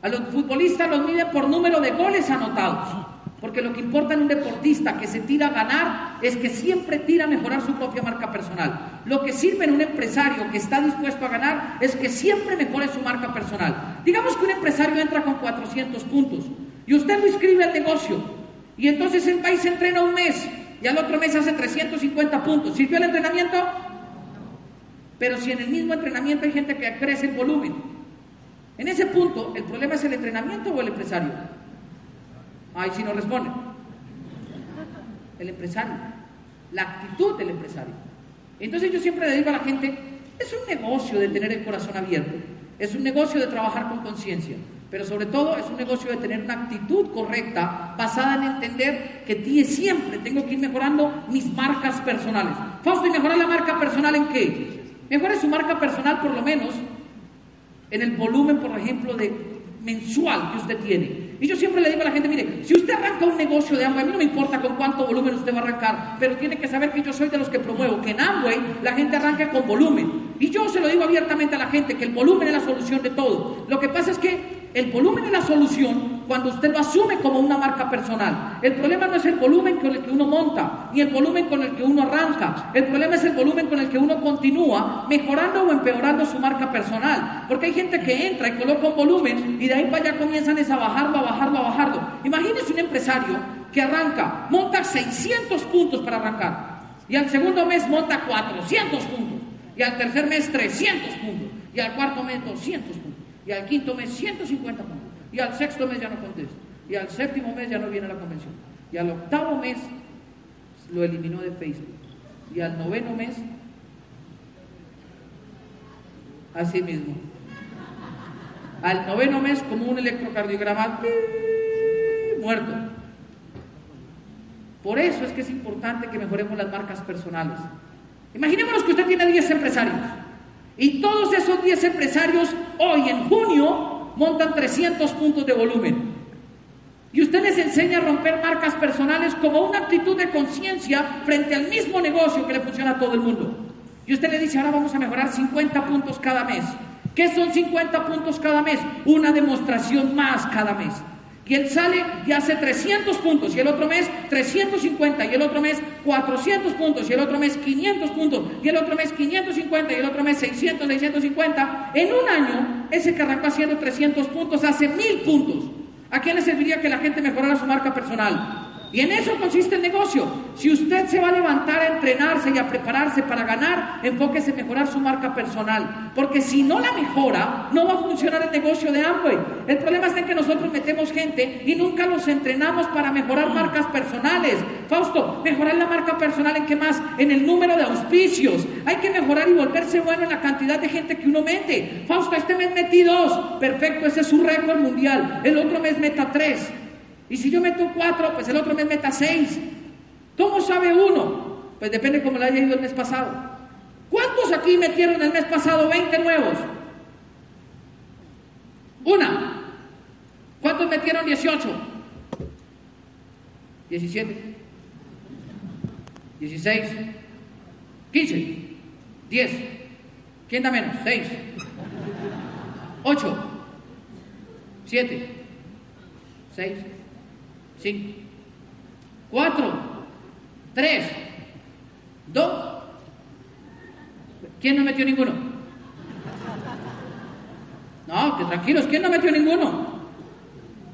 A los futbolistas los miden por número de goles anotados. Porque lo que importa en un deportista que se tira a ganar es que siempre tira a mejorar su propia marca personal. Lo que sirve en un empresario que está dispuesto a ganar es que siempre mejore su marca personal. Digamos que un empresario entra con 400 puntos y usted lo inscribe al negocio y entonces el país entrena un mes y al otro mes hace 350 puntos. ¿Sirvió el entrenamiento? Pero si en el mismo entrenamiento hay gente que crece el volumen, en ese punto, ¿el problema es el entrenamiento o el empresario? Ay, si no responde. El empresario. La actitud del empresario. Entonces yo siempre le digo a la gente, es un negocio de tener el corazón abierto, es un negocio de trabajar con conciencia, pero sobre todo es un negocio de tener una actitud correcta basada en entender que siempre tengo que ir mejorando mis marcas personales. Fausto, ¿y mejorar la marca personal en qué? Mejore su marca personal por lo menos en el volumen, por ejemplo, de mensual que usted tiene. Y yo siempre le digo a la gente, mire, si usted arranca un negocio de Amway, a mí no me importa con cuánto volumen usted va a arrancar, pero tiene que saber que yo soy de los que promuevo que en Amway la gente arranque con volumen. Y yo se lo digo abiertamente a la gente, que el volumen es la solución de todo. Lo que pasa es que el volumen es la solución cuando usted lo asume como una marca personal. El problema no es el volumen con el que uno monta, ni el volumen con el que uno arranca. El problema es el volumen con el que uno continúa mejorando o empeorando su marca personal. Porque hay gente que entra y coloca un volumen y de ahí para allá comienzan a bajarlo, a bajarlo, a bajarlo. Imagínese un empresario que arranca, monta 600 puntos para arrancar. Y al segundo mes monta 400 puntos. Y al tercer mes 300 puntos. Y al cuarto mes 200 puntos. Y al quinto mes 150 puntos. Y al sexto mes ya no contesta. Y al séptimo mes ya no viene a la convención. Y al octavo mes lo eliminó de Facebook. Y al noveno mes, así mismo. Al noveno mes, como un electrocardiograma, muerto. Por eso es que es importante que mejoremos las marcas personales. Imaginémonos que usted tiene 10 empresarios. Y todos esos 10 empresarios hoy en junio montan 300 puntos de volumen. Y usted les enseña a romper marcas personales como una actitud de conciencia frente al mismo negocio que le funciona a todo el mundo. Y usted le dice, ahora vamos a mejorar 50 puntos cada mes. ¿Qué son 50 puntos cada mes? Una demostración más cada mes. Y él sale y hace 300 puntos, y el otro mes 350, y el otro mes 400 puntos, y el otro mes 500 puntos, y el otro mes 550, y el otro mes 600, 650. En un año, ese que arrancó haciendo 300 puntos hace 1000 puntos. ¿A quién le serviría que la gente mejorara su marca personal? Y en eso consiste el negocio. Si usted se va a levantar a entrenarse y a prepararse para ganar, enfóquese en mejorar su marca personal. Porque si no la mejora, no va a funcionar el negocio de Amway. El problema es que nosotros metemos gente y nunca los entrenamos para mejorar marcas personales. Fausto, mejorar la marca personal en qué más? En el número de auspicios. Hay que mejorar y volverse bueno en la cantidad de gente que uno mete. Fausto, este mes metí dos. Perfecto, ese es su récord mundial. El otro mes meta tres. Y si yo meto cuatro, pues el otro mes meta seis. ¿Cómo sabe uno? Pues depende cómo le haya ido el mes pasado. ¿Cuántos aquí metieron el mes pasado 20 nuevos? Una. ¿Cuántos metieron 18? 17. 16. 15. 10. ¿Quién da menos? 6. 8. 7. 6. 5. 4. 3. 2. ¿Quién no metió ninguno? No, que tranquilos, ¿quién no metió ninguno?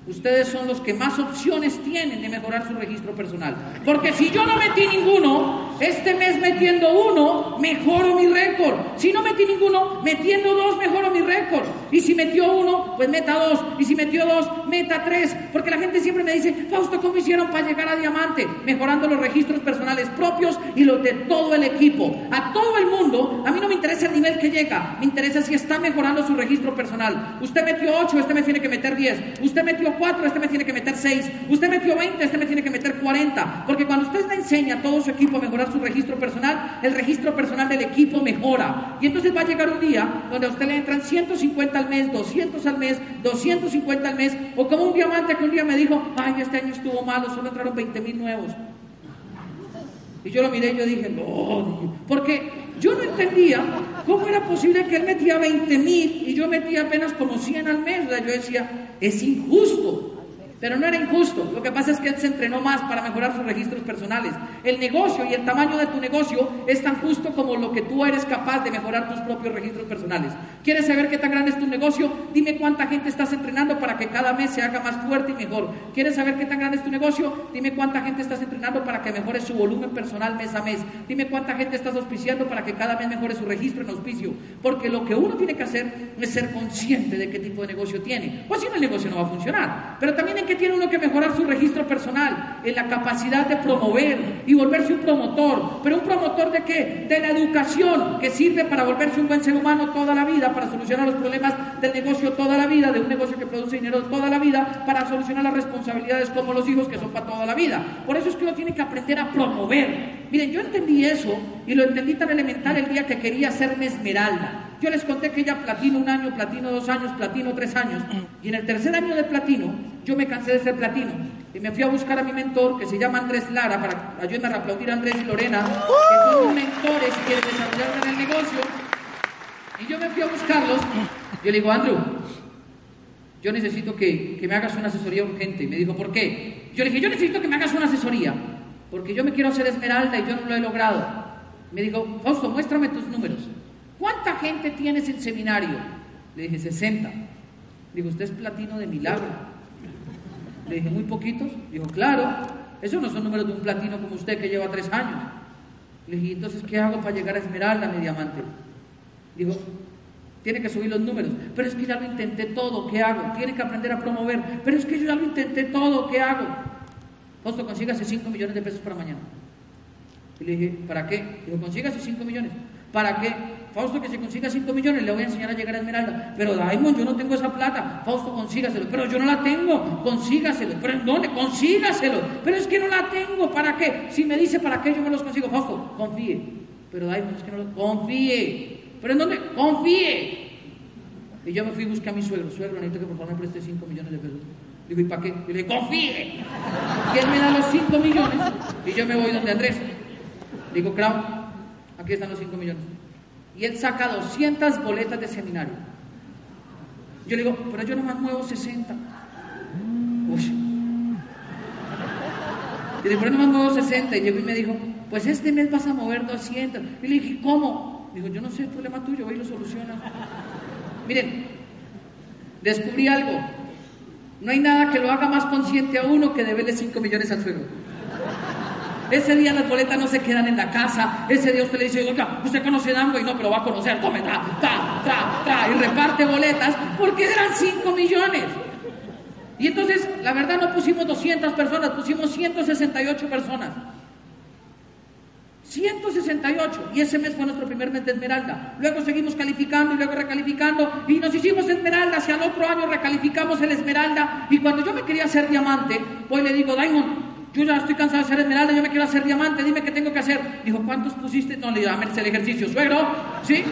Ustedes son los que más opciones tienen de mejorar su registro personal. Porque si yo no metí ninguno, este mes metiendo uno, mejoro mi récord. Si no metí ninguno, metiendo dos, mejoro mi récord. Y si metió uno, pues meta dos. Y si metió dos, meta tres. Porque la gente siempre me dice, Fausto, ¿cómo hicieron para llegar a diamante? Mejorando los registros personales propios y los de todo el equipo. A todo el mundo, a mí no me interesa el nivel que llega, me interesa si está mejorando su registro personal. Usted metió ocho, este me tiene que meter diez. Usted metió 4, este me tiene que meter 6. Usted metió 20, este me tiene que meter 40. Porque cuando usted le enseña a todo su equipo a mejorar su registro personal, el registro personal del equipo mejora. Y entonces va a llegar un día donde a usted le entran 150 al mes, 200 al mes, 250 al mes. O como un diamante que un día me dijo, ay, este año estuvo malo, solo entraron 20 mil nuevos. Y yo lo miré y yo dije, no, porque yo no entendía cómo era posible que él metía 20 mil y yo metía apenas como 100 al mes. Yo decía, es injusto. Pero no era injusto. Lo que pasa es que él se entrenó más para mejorar sus registros personales. El negocio y el tamaño de tu negocio es tan justo como lo que tú eres capaz de mejorar tus propios registros personales. ¿Quieres saber qué tan grande es tu negocio? Dime cuánta gente estás entrenando para que cada mes se haga más fuerte y mejor. ¿Quieres saber qué tan grande es tu negocio? Dime cuánta gente estás entrenando para que mejore su volumen personal mes a mes. Dime cuánta gente estás auspiciando para que cada mes mejore su registro en auspicio. Porque lo que uno tiene que hacer es ser consciente de qué tipo de negocio tiene. O si no, el negocio no va a funcionar. Pero también en tiene uno que mejorar su registro personal, en la capacidad de promover y volverse un promotor. ¿Pero un promotor de qué? De la educación, que sirve para volverse un buen ser humano toda la vida, para solucionar los problemas del negocio toda la vida, de un negocio que produce dinero toda la vida, para solucionar las responsabilidades como los hijos que son para toda la vida. Por eso es que uno tiene que aprender a promover. Miren, yo entendí eso y lo entendí tan elemental el día que quería hacerme esmeralda. Yo les conté que ya platino un año, platino dos años, platino tres años. Y en el tercer año de platino, yo me cansé de ser platino. Y me fui a buscar a mi mentor, que se llama Andrés Lara, para ayudarme a aplaudir a Andrés y Lorena, que son mentores y quieren desarrollar en el negocio. Y yo me fui a buscarlos. Yo le digo, Andrew, yo necesito que, que me hagas una asesoría urgente. Y me dijo, ¿por qué? Yo le dije, yo necesito que me hagas una asesoría, porque yo me quiero hacer esmeralda y yo no lo he logrado. Me dijo, Fausto, muéstrame tus números. ¿Cuánta gente tienes en seminario? Le dije, 60. Digo, usted es platino de milagro. Le dije, muy poquitos. Dijo, claro, esos no son números de un platino como usted que lleva tres años. Le dije, entonces, ¿qué hago para llegar a esmeralda, mi diamante? Digo, tiene que subir los números. Pero es que ya lo intenté todo, ¿qué hago? Tiene que aprender a promover. Pero es que yo ya lo intenté todo, ¿qué hago? Costo, consígase 5 millones de pesos para mañana. Y le dije, ¿para qué? Dijo, consígase 5 millones. ¿Para qué? Fausto, que se consiga 5 millones, le voy a enseñar a llegar a Esmeralda. Pero Daimon, yo no tengo esa plata. Fausto, consígaselo. Pero yo no la tengo. Consígaselo. ¿Pero en dónde? Consígaselo. Pero es que no la tengo. ¿Para qué? Si me dice para qué, yo me los consigo. Fausto, confíe. Pero Daimon, es que no lo... Confíe. ¿Pero en dónde? Confíe. Y yo me fui a buscar a mi suegro. Suegro, necesito que por favor me preste 5 millones de pesos. Digo, ¿y para qué? Y le dije, confíe. Y él me da los 5 millones y yo me voy donde Andrés. Digo, Crown, aquí están los 5 millones y él saca 200 boletas de seminario. Yo le digo, pero yo nomás muevo 60. Uy. Y le pero nomás muevo 60. Y llegó y me dijo, pues este mes vas a mover 200. Y le dije, ¿cómo? Dijo, yo no sé, el problema tuyo, voy y lo soluciona. Miren, descubrí algo. No hay nada que lo haga más consciente a uno que deberle 5 millones al suelo. Ese día las boletas no se quedan en la casa. Ese día usted le dice, oiga, usted conoce Dango y no, pero va a conocer, tome, ta, ta, ta, ta, y reparte boletas porque eran 5 millones. Y entonces, la verdad, no pusimos 200 personas, pusimos 168 personas. 168. Y ese mes fue nuestro primer mes de Esmeralda. Luego seguimos calificando y luego recalificando. Y nos hicimos Esmeralda. Hacia el otro año recalificamos el Esmeralda. Y cuando yo me quería hacer diamante, pues le digo, Diamond, yo ya estoy cansado de ser esmeralda, yo me quiero hacer diamante, dime qué tengo que hacer. Dijo, ¿cuántos pusiste? No, le digo, dame el ejercicio, suegro, ¿sí?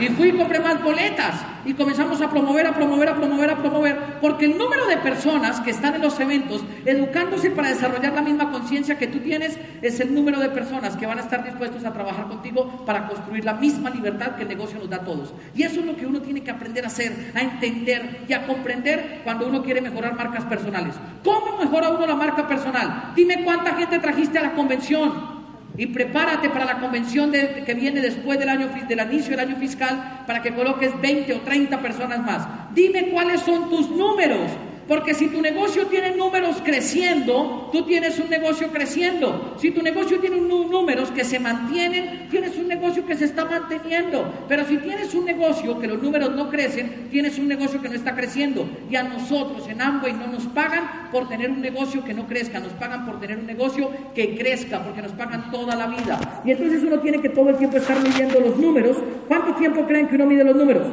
Y fui y compré más boletas y comenzamos a promover, a promover, a promover, a promover, porque el número de personas que están en los eventos educándose para desarrollar la misma conciencia que tú tienes es el número de personas que van a estar dispuestos a trabajar contigo para construir la misma libertad que el negocio nos da a todos. Y eso es lo que uno tiene que aprender a hacer, a entender y a comprender cuando uno quiere mejorar marcas personales. ¿Cómo mejora uno la marca personal? Dime cuánta gente trajiste a la convención y prepárate para la convención que viene después del, año, del inicio del año fiscal para que coloques 20 o 30 personas más. Dime cuáles son tus números. Porque si tu negocio tiene números creciendo, tú tienes un negocio creciendo. Si tu negocio tiene números que se mantienen, tienes un negocio que se está manteniendo. Pero si tienes un negocio que los números no crecen, tienes un negocio que no está creciendo. Y a nosotros en Amway no nos pagan por tener un negocio que no crezca, nos pagan por tener un negocio que crezca, porque nos pagan toda la vida. Y entonces uno tiene que todo el tiempo estar midiendo los números. ¿Cuánto tiempo creen que uno mide los números?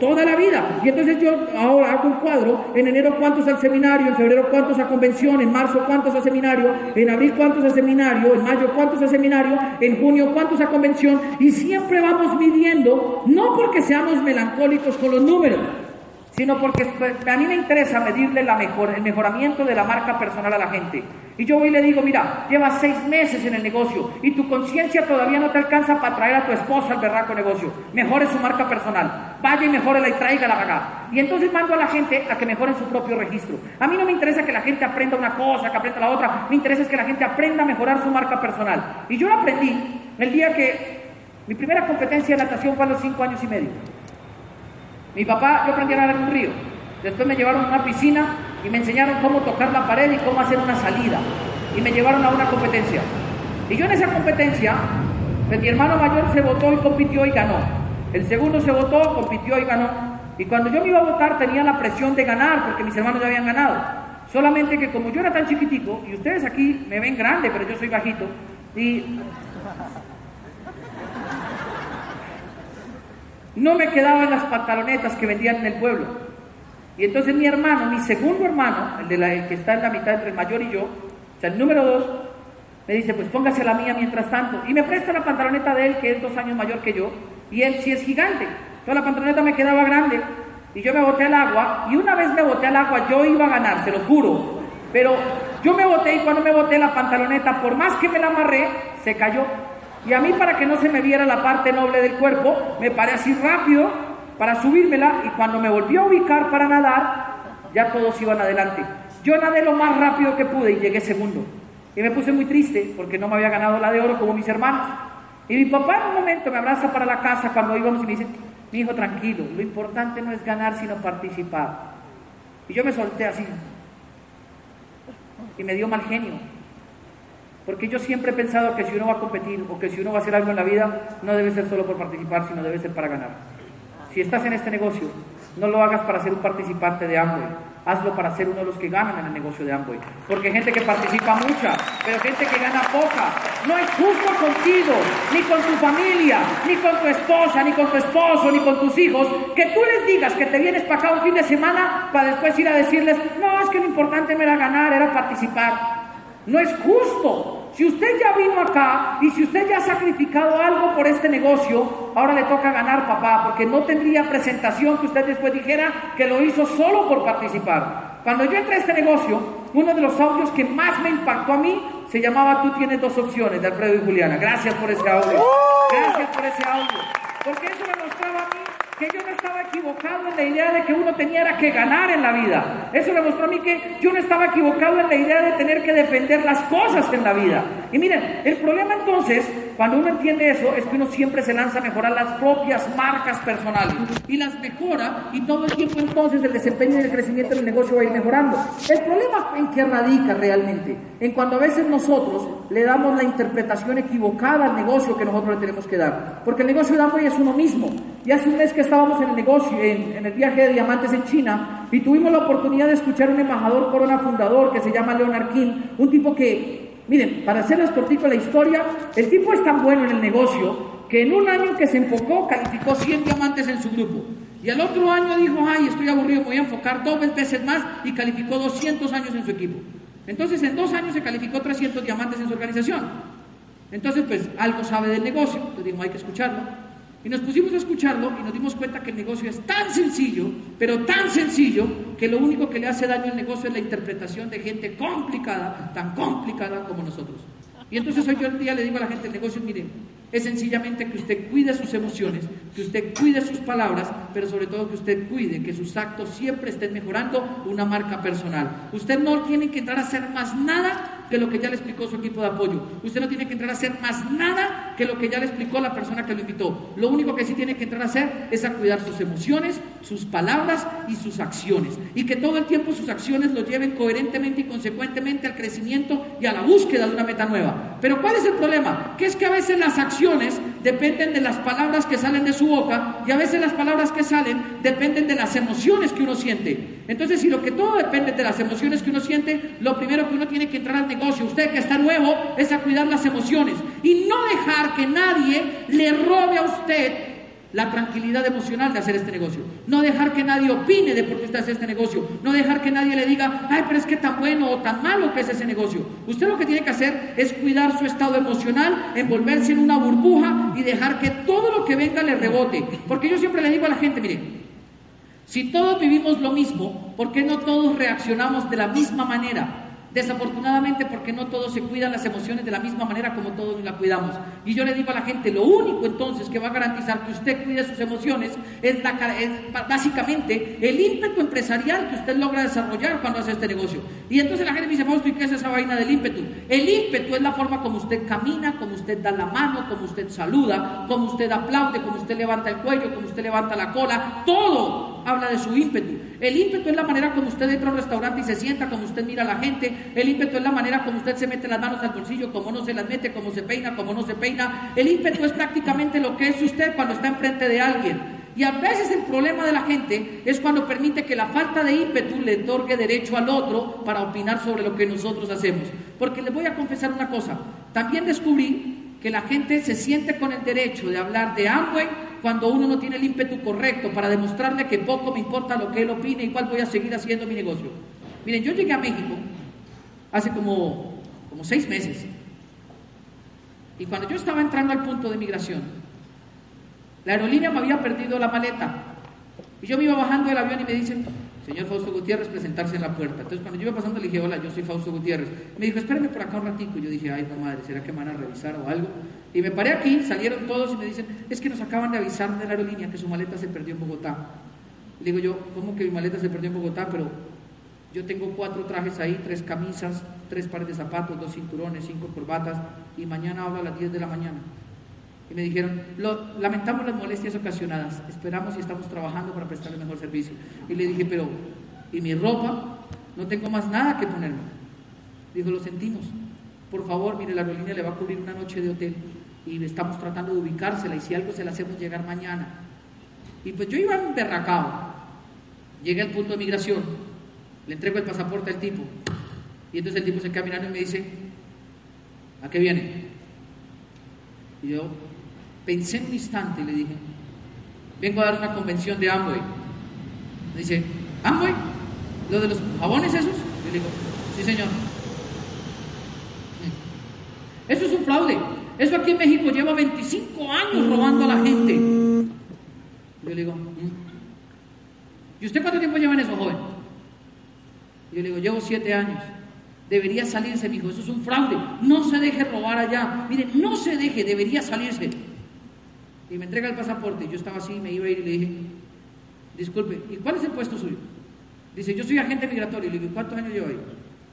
Toda la vida. Y entonces yo ahora hago un cuadro, en enero cuántos al seminario, en febrero cuántos a convención, en marzo cuántos al seminario, en abril cuántos al seminario, en mayo cuántos al seminario, en junio cuántos a convención, y siempre vamos midiendo, no porque seamos melancólicos con los números, sino porque a mí me interesa medirle la mejor, el mejoramiento de la marca personal a la gente. Y yo voy y le digo, mira, llevas seis meses en el negocio y tu conciencia todavía no te alcanza para traer a tu esposa al berraco negocio. Mejore su marca personal. Vaya y mejórela y traiga la vaga. Y entonces mando a la gente a que mejore su propio registro. A mí no me interesa que la gente aprenda una cosa, que aprenda la otra. Me interesa es que la gente aprenda a mejorar su marca personal. Y yo lo aprendí el día que mi primera competencia de natación fue a los cinco años y medio. Mi papá, yo aprendí a nadar en un río. Después me llevaron a una piscina y me enseñaron cómo tocar la pared y cómo hacer una salida. Y me llevaron a una competencia. Y yo en esa competencia, pues mi hermano mayor se votó y compitió y ganó. El segundo se votó, compitió y ganó. Y cuando yo me iba a votar tenía la presión de ganar porque mis hermanos ya habían ganado. Solamente que como yo era tan chiquitico, y ustedes aquí me ven grande, pero yo soy bajito, y no me quedaban las pantalonetas que vendían en el pueblo. Y entonces mi hermano, mi segundo hermano, el, de la, que está en la mitad entre el mayor y yo, o sea, el número dos, me dice, pues póngase la mía mientras tanto. Y me presta la pantaloneta de él, que es dos años mayor que yo, y él sí es gigante. Entonces la pantaloneta me quedaba grande. Y yo me boté al agua, y una vez me boté al agua, yo iba a ganar, se lo juro. Pero yo me boté y cuando me boté la pantaloneta, por más que me la amarré, se cayó. Y a mí para que no se me viera la parte noble del cuerpo, me paré así rápido para subírmela y cuando me volví a ubicar para nadar, ya todos iban adelante. Yo nadé lo más rápido que pude y llegué segundo. Y me puse muy triste porque no me había ganado la de oro como mis hermanos. Y mi papá en un momento me abraza para la casa cuando íbamos y me dice, mi hijo tranquilo, lo importante no es ganar sino participar. Y yo me solté así. Y me dio mal genio. Porque yo siempre he pensado que si uno va a competir o que si uno va a hacer algo en la vida, no debe ser solo por participar, sino debe ser para ganar. Si estás en este negocio, no lo hagas para ser un participante de Amway, hazlo para ser uno de los que ganan en el negocio de Amway. Porque gente que participa mucha, pero gente que gana poca. No es justo contigo, ni con tu familia, ni con tu esposa, ni con tu esposo, ni con tus hijos, que tú les digas que te vienes para acá un fin de semana para después ir a decirles, no, es que lo importante no era ganar, era participar. No es justo. Si usted ya vino acá y si usted ya ha sacrificado algo por este negocio, ahora le toca ganar, papá, porque no tendría presentación que usted después dijera que lo hizo solo por participar. Cuando yo entré a este negocio, uno de los audios que más me impactó a mí se llamaba Tú tienes dos opciones, de Alfredo y Juliana. Gracias por ese audio. Gracias por ese audio. Porque eso me mostraba que yo no estaba equivocado en la idea de que uno tenía que ganar en la vida. Eso me mostró a mí que yo no estaba equivocado en la idea de tener que defender las cosas en la vida. Y miren, el problema entonces, cuando uno entiende eso, es que uno siempre se lanza a mejorar las propias marcas personales. Y las mejora y todo el tiempo entonces el desempeño y el crecimiento del negocio va a ir mejorando. El problema en qué radica realmente, en cuando a veces nosotros le damos la interpretación equivocada al negocio que nosotros le tenemos que dar. Porque el negocio de Amway es uno mismo. Y hace un mes que estábamos en el negocio, en, el viaje de diamantes en China, y tuvimos la oportunidad de escuchar a un embajador corona fundador que se llama Leonard King, un tipo que, miren, para hacerles cortico la historia, el tipo es tan bueno en el negocio que en un año que se enfocó calificó 100 diamantes en su grupo. Y al otro año dijo, ay, estoy aburrido, voy a enfocar dos veces más y calificó 200 años en su equipo. Entonces, en dos años se calificó 300 diamantes en su organización. Entonces, pues algo sabe del negocio, entonces dijimos, hay que escucharlo. Y nos pusimos a escucharlo y nos dimos cuenta que el negocio es tan sencillo, pero tan sencillo, que lo único que le hace daño al negocio es la interpretación de gente complicada, tan complicada como nosotros. Y entonces hoy yo un día le digo a la gente, el negocio, mire, es sencillamente que usted cuide sus emociones, que usted cuide sus palabras, pero sobre todo que usted cuide que sus actos siempre estén mejorando una marca personal. Usted no tiene que entrar a hacer más nada que lo que ya le explicó su equipo de apoyo. Usted no tiene que entrar a hacer más nada que lo que ya le explicó la persona que lo invitó. Lo único que sí tiene que entrar a hacer es a cuidar sus emociones, sus palabras y sus acciones. Y que todo el tiempo sus acciones lo lleven coherentemente y consecuentemente al crecimiento y a la búsqueda de una meta nueva. Pero ¿cuál es el problema? Que es que a veces las acciones dependen de las palabras que salen de su boca y a veces las palabras que salen dependen de las emociones que uno siente. Entonces, si lo que todo depende de las emociones que uno siente, lo primero que uno tiene que entrar al negocio, usted que está nuevo, es a cuidar las emociones y no dejar que nadie le robe a usted la tranquilidad emocional de hacer este negocio. No dejar que nadie opine de por qué usted hace este negocio. No dejar que nadie le diga, ay, pero es que tan bueno o tan malo que es ese negocio. Usted lo que tiene que hacer es cuidar su estado emocional, envolverse en una burbuja y dejar que todo lo que venga le rebote. Porque yo siempre le digo a la gente, mire, si todos vivimos lo mismo, ¿por qué no todos reaccionamos de la misma manera? Desafortunadamente, porque no todos se cuidan las emociones de la misma manera como todos la cuidamos. Y yo le digo a la gente, lo único entonces que va a garantizar que usted cuide sus emociones es, básicamente el ímpetu empresarial que usted logra desarrollar cuando hace este negocio. Y entonces la gente me dice, Fausto, ¿y qué es esa vaina del ímpetu? El ímpetu es la forma como usted camina, como usted da la mano, como usted saluda, como usted aplaude, como usted levanta el cuello, como usted levanta la cola. Todo habla de su ímpetu. El ímpetu es la manera como usted entra a un restaurante y se sienta, como usted mira a la gente, el ímpetu es la manera como usted se mete las manos al bolsillo, como no se las mete, como se peina, como no se peina. El ímpetu es prácticamente lo que es usted cuando está enfrente de alguien. Y a veces el problema de la gente es cuando permite que la falta de ímpetu le otorgue derecho al otro para opinar sobre lo que nosotros hacemos. Porque les voy a confesar una cosa, también descubrí que la gente se siente con el derecho de hablar de Amway cuando uno no tiene el ímpetu correcto para demostrarle que poco me importa lo que él opine y cuál voy a seguir haciendo mi negocio. Miren, yo llegué a México hace como, como seis meses. Y cuando yo estaba entrando al punto de migración, la aerolínea me había perdido la maleta. Y yo me iba bajando del avión y me dicen, señor Fausto Gutiérrez, presentarse en la puerta. Entonces cuando yo iba pasando le dije, hola, yo soy Fausto Gutiérrez. Me dijo, espérame por acá un ratico. Y yo dije, ay, no madre, ¿será que me van a revisar o algo? Y me paré aquí, salieron todos y me dicen, es que nos acaban de avisar de la aerolínea que su maleta se perdió en Bogotá. Le digo yo, ¿cómo que mi maleta se perdió en Bogotá? Pero yo tengo cuatro trajes ahí, tres camisas, tres pares de zapatos, dos cinturones, cinco corbatas, y mañana hablo a las 10 de la mañana. Y me dijeron, lamentamos las molestias ocasionadas, esperamos y estamos trabajando para prestarle mejor servicio. Y le dije, pero, ¿y mi ropa? No tengo más nada que ponerme. Dijo, lo sentimos. Por favor, mire, la aerolínea le va a cubrir una noche de hotel y estamos tratando de ubicársela y si algo se la hacemos llegar mañana. Y pues yo iba emberracado. Llegué al punto de migración le entrego el pasaporte al tipo. Y entonces el tipo se caminando y me dice, ¿a qué viene? Y yo pensé en un instante y le dije, vengo a dar una convención de Amway. Me dice, ¿Amway? ¿Lo de los jabones esos? Yo le digo, sí señor. Eso es un fraude. Eso aquí en México lleva 25 años robando a la gente. Yo le digo, mm". ¿y usted cuánto tiempo lleva en eso, joven? Yo le digo, llevo siete años. Debería salirse, mi hijo. Eso es un fraude. No se deje robar allá. Mire, no se deje, debería salirse. Y me entrega el pasaporte. Yo estaba así, me iba a ir y le dije, disculpe, ¿y cuál es el puesto suyo? Dice, yo soy agente migratorio. Y le digo, ¿cuántos años llevo ahí?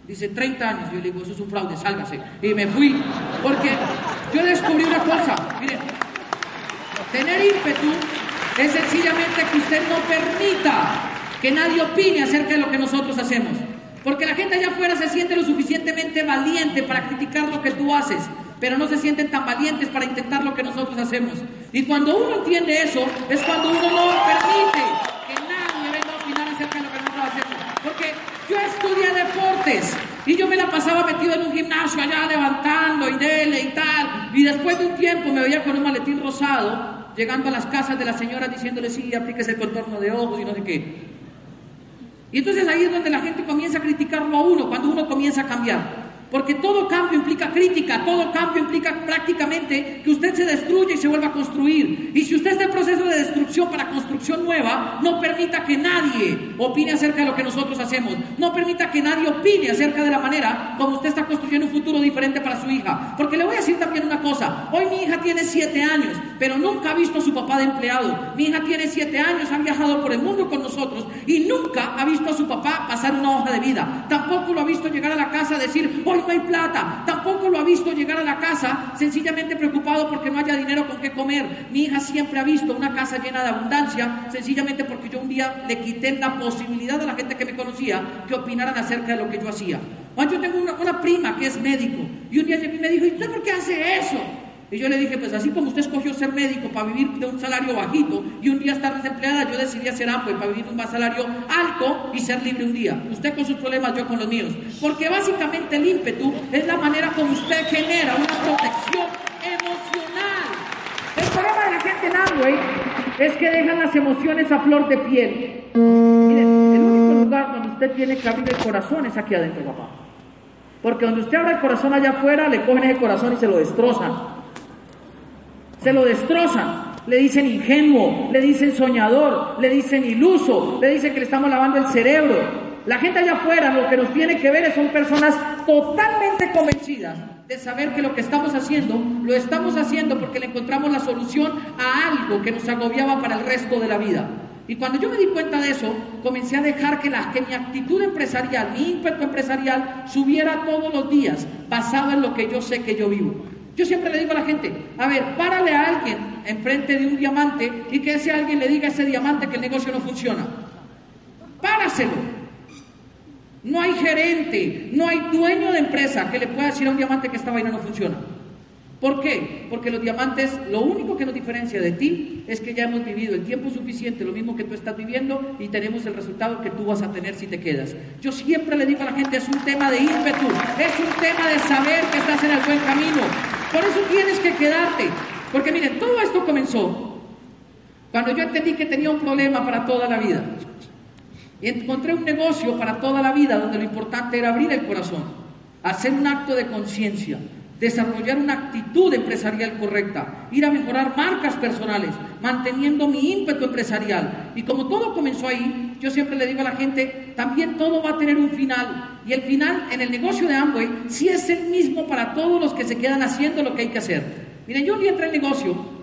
Dice, 30 años. Yo le digo, eso es un fraude, sálgase. Y me fui. Porque yo descubrí una cosa. Mire, tener ímpetu es sencillamente que usted no permita que nadie opine acerca de lo que nosotros hacemos. Porque la gente allá afuera se siente lo suficientemente valiente para criticar lo que tú haces, pero no se sienten tan valientes para intentar lo que nosotros hacemos. Y cuando uno entiende eso, es cuando uno no permite que nadie venga a opinar acerca de lo que nosotros hacemos. Porque yo estudié deportes y yo me la pasaba metido en un gimnasio allá levantando y dele y tal. Y después de un tiempo me veía con un maletín rosado, llegando a las casas de las señoras diciéndole, sí, aplíquese el contorno de ojos y no sé qué. Y entonces ahí es donde la gente comienza a criticarlo a uno, cuando uno comienza a cambiar. Porque todo cambio implica crítica, todo cambio implica prácticamente que usted se destruya y se vuelva a construir. Y si usted está en proceso de destrucción para construcción nueva, no permita que nadie opine acerca de lo que nosotros hacemos. No permita que nadie opine acerca de la manera como usted está construyendo un futuro diferente para su hija. Porque le voy a decir también una cosa. Hoy mi hija tiene siete años, pero nunca ha visto a su papá de empleado. Mi hija tiene siete años, ha viajado por el mundo con nosotros y nunca ha visto a su papá pasar una hoja de vida. Tampoco lo ha visto llegar a la casa a decir, no hay plata. Tampoco lo ha visto llegar a la casa sencillamente preocupado porque no haya dinero con qué comer. Mi hija siempre ha visto una casa llena de abundancia, sencillamente porque yo un día le quité la posibilidad a la gente que me conocía que opinaran acerca de lo que yo hacía. Yo tengo una, una prima que es médico y un día me dijo, ¿y usted por qué hace eso? Y yo le dije, pues así como usted escogió ser médico para vivir de un salario bajito y un día estar desempleada, yo decidí hacer Amway para vivir de un salario alto y ser libre un día. Usted con sus problemas, yo con los míos. Porque básicamente el ímpetu es la manera como usted genera una protección emocional. El problema de la gente en Amway es que dejan las emociones a flor de piel. Miren, el único lugar donde usted tiene que abrir el corazón es aquí adentro, papá. Porque donde usted abre el corazón allá afuera, le cogen ese corazón y se lo destrozan. Se lo destrozan. Le dicen ingenuo, le dicen soñador, le dicen iluso, le dicen que le estamos lavando el cerebro. La gente allá afuera lo que nos tiene que ver son personas totalmente convencidas de saber que lo que estamos haciendo, lo estamos haciendo porque le encontramos la solución a algo que nos agobiaba para el resto de la vida. Y cuando yo me di cuenta de eso, comencé a dejar que, la, que mi actitud empresarial, mi ímpetu empresarial, subiera todos los días, basado en lo que yo sé que yo vivo. Yo siempre le digo a la gente, a ver, párale a alguien enfrente de un diamante y que ese alguien le diga a ese diamante que el negocio no funciona. Páraselo. No hay gerente, no hay dueño de empresa que le pueda decir a un diamante que esta vaina no funciona. ¿Por qué? Porque los diamantes, lo único que nos diferencia de ti es que ya hemos vivido el tiempo suficiente, lo mismo que tú estás viviendo, y tenemos el resultado que tú vas a tener si te quedas. Yo siempre le digo a la gente, es un tema de ímpetu, es un tema de saber que estás en el buen camino. Por eso tienes que quedarte. Porque miren, todo esto comenzó cuando yo entendí que tenía un problema para toda la vida. Encontré un negocio para toda la vida donde lo importante era abrir el corazón, hacer un acto de conciencia, desarrollar una actitud empresarial correcta, ir a mejorar marcas personales, manteniendo mi ímpetu empresarial. Y como todo comenzó ahí, yo siempre le digo a la gente, también todo va a tener un final. Y el final en el negocio de Amway sí es el mismo para todos los que se quedan haciendo lo que hay que hacer. Miren, yo día entré al negocio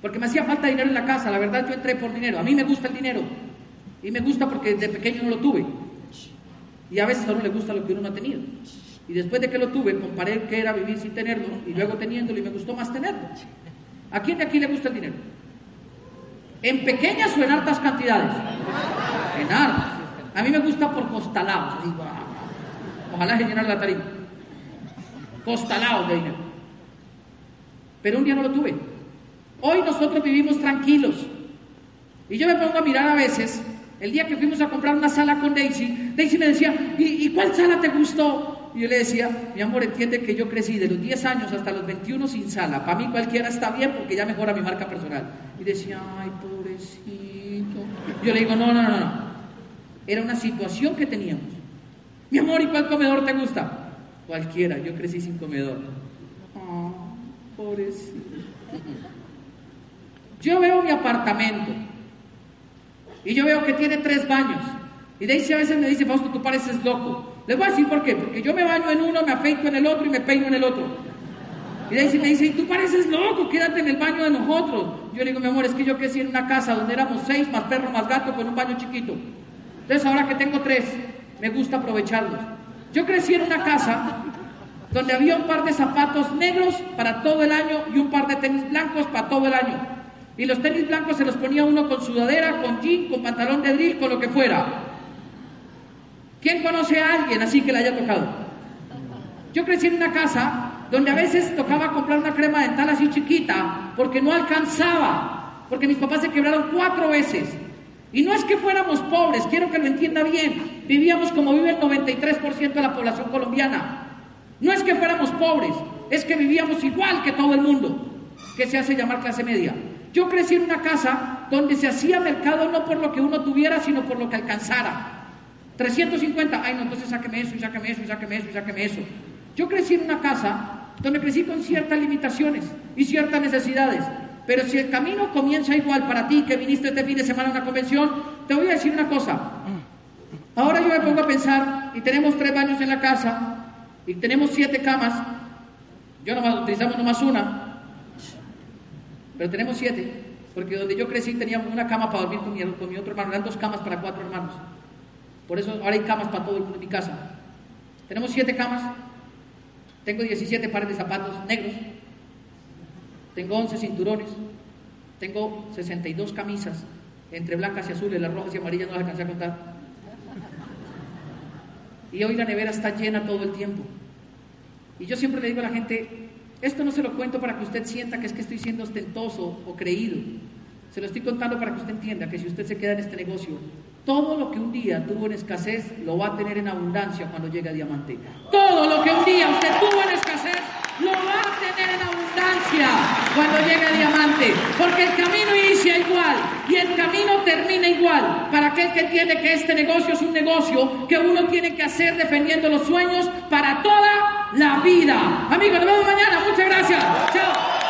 porque me hacía falta dinero en la casa, la verdad yo entré por dinero, a mí me gusta el dinero. Y me gusta porque de pequeño no lo tuve. Y a veces a uno le gusta lo que uno no ha tenido. Y después de que lo tuve, comparé qué era vivir sin tenerlo y luego teniéndolo y me gustó más tenerlo. ¿A quién de aquí le gusta el dinero? ¿En pequeñas o en altas cantidades? En altas. A mí me gusta por costalados. Ojalá se llenara la tarima. Costalados de dinero. Pero un día no lo tuve. Hoy nosotros vivimos tranquilos. Y yo me pongo a mirar a veces, el día que fuimos a comprar una sala con Daisy, Daisy me decía, ¿y, ¿y cuál sala te gustó? Y yo le decía, mi amor, entiende que yo crecí de los 10 años hasta los 21 sin sala. Para mí cualquiera está bien porque ya mejora mi marca personal. Y decía, ay, pobrecito. Yo le digo, no, no, no, no. Era una situación que teníamos. Mi amor, ¿y cuál comedor te gusta? Cualquiera, yo crecí sin comedor. Oh, pobrecito. Yo veo mi apartamento y yo veo que tiene tres baños. Y Daisy a veces me dice, Fausto, tú pareces loco. Les voy a decir por qué. Porque yo me baño en uno, me afeito en el otro y me peino en el otro. Y Daisy me dice, y tú pareces loco, quédate en el baño de nosotros. Yo le digo, mi amor, es que yo crecí en una casa donde éramos seis, más perro, más gato, con un baño chiquito. Entonces ahora que tengo tres, me gusta aprovecharlos. Yo crecí en una casa donde había un par de zapatos negros para todo el año y un par de tenis blancos para todo el año. Y los tenis blancos se los ponía uno con sudadera, con jean, con pantalón de drill, con lo que fuera. ¿Quién conoce a alguien así que le haya tocado? Yo crecí en una casa donde a veces tocaba comprar una crema dental así chiquita porque no alcanzaba, porque mis papás se quebraron cuatro veces. Y no es que fuéramos pobres, quiero que lo entienda bien, vivíamos como vive el 93% de la población colombiana. No es que fuéramos pobres, es que vivíamos igual que todo el mundo, que se hace llamar clase media. Yo crecí en una casa donde se hacía mercado no por lo que uno tuviera, sino por lo que alcanzara. 350, ay no, entonces sáqueme eso, sáqueme eso, sáqueme eso, sáqueme eso. Yo crecí en una casa donde crecí con ciertas limitaciones y ciertas necesidades. Pero si el camino comienza igual para ti que viniste este fin de semana a una convención, te voy a decir una cosa. Ahora yo me pongo a pensar, y tenemos tres baños en la casa, y tenemos siete camas, yo nomás utilizamos nomás una, pero tenemos siete, porque donde yo crecí teníamos una cama para dormir con mi, con mi otro hermano, eran dos camas para cuatro hermanos. Por eso ahora hay camas para todo el mundo en mi casa. Tenemos siete camas, tengo 17 pares de zapatos negros, tengo 11 cinturones, tengo 62 camisas, entre blancas y azules, las rojas y amarillas no las alcancé a contar. Y hoy la nevera está llena todo el tiempo. Y yo siempre le digo a la gente, esto no se lo cuento para que usted sienta que es que estoy siendo ostentoso o creído. Se lo estoy contando para que usted entienda que si usted se queda en este negocio, todo lo que un día tuvo en escasez lo va a tener en abundancia cuando llegue a diamante. Todo lo que un día usted tuvo en escasez lo va a tener en abundancia cuando llegue a diamante. Porque el camino inicia igual y el camino termina igual. Para aquel que entiende que este negocio es un negocio que uno tiene que hacer defendiendo los sueños para toda la vida. Amigos, nos vemos mañana. Muchas gracias. Chao.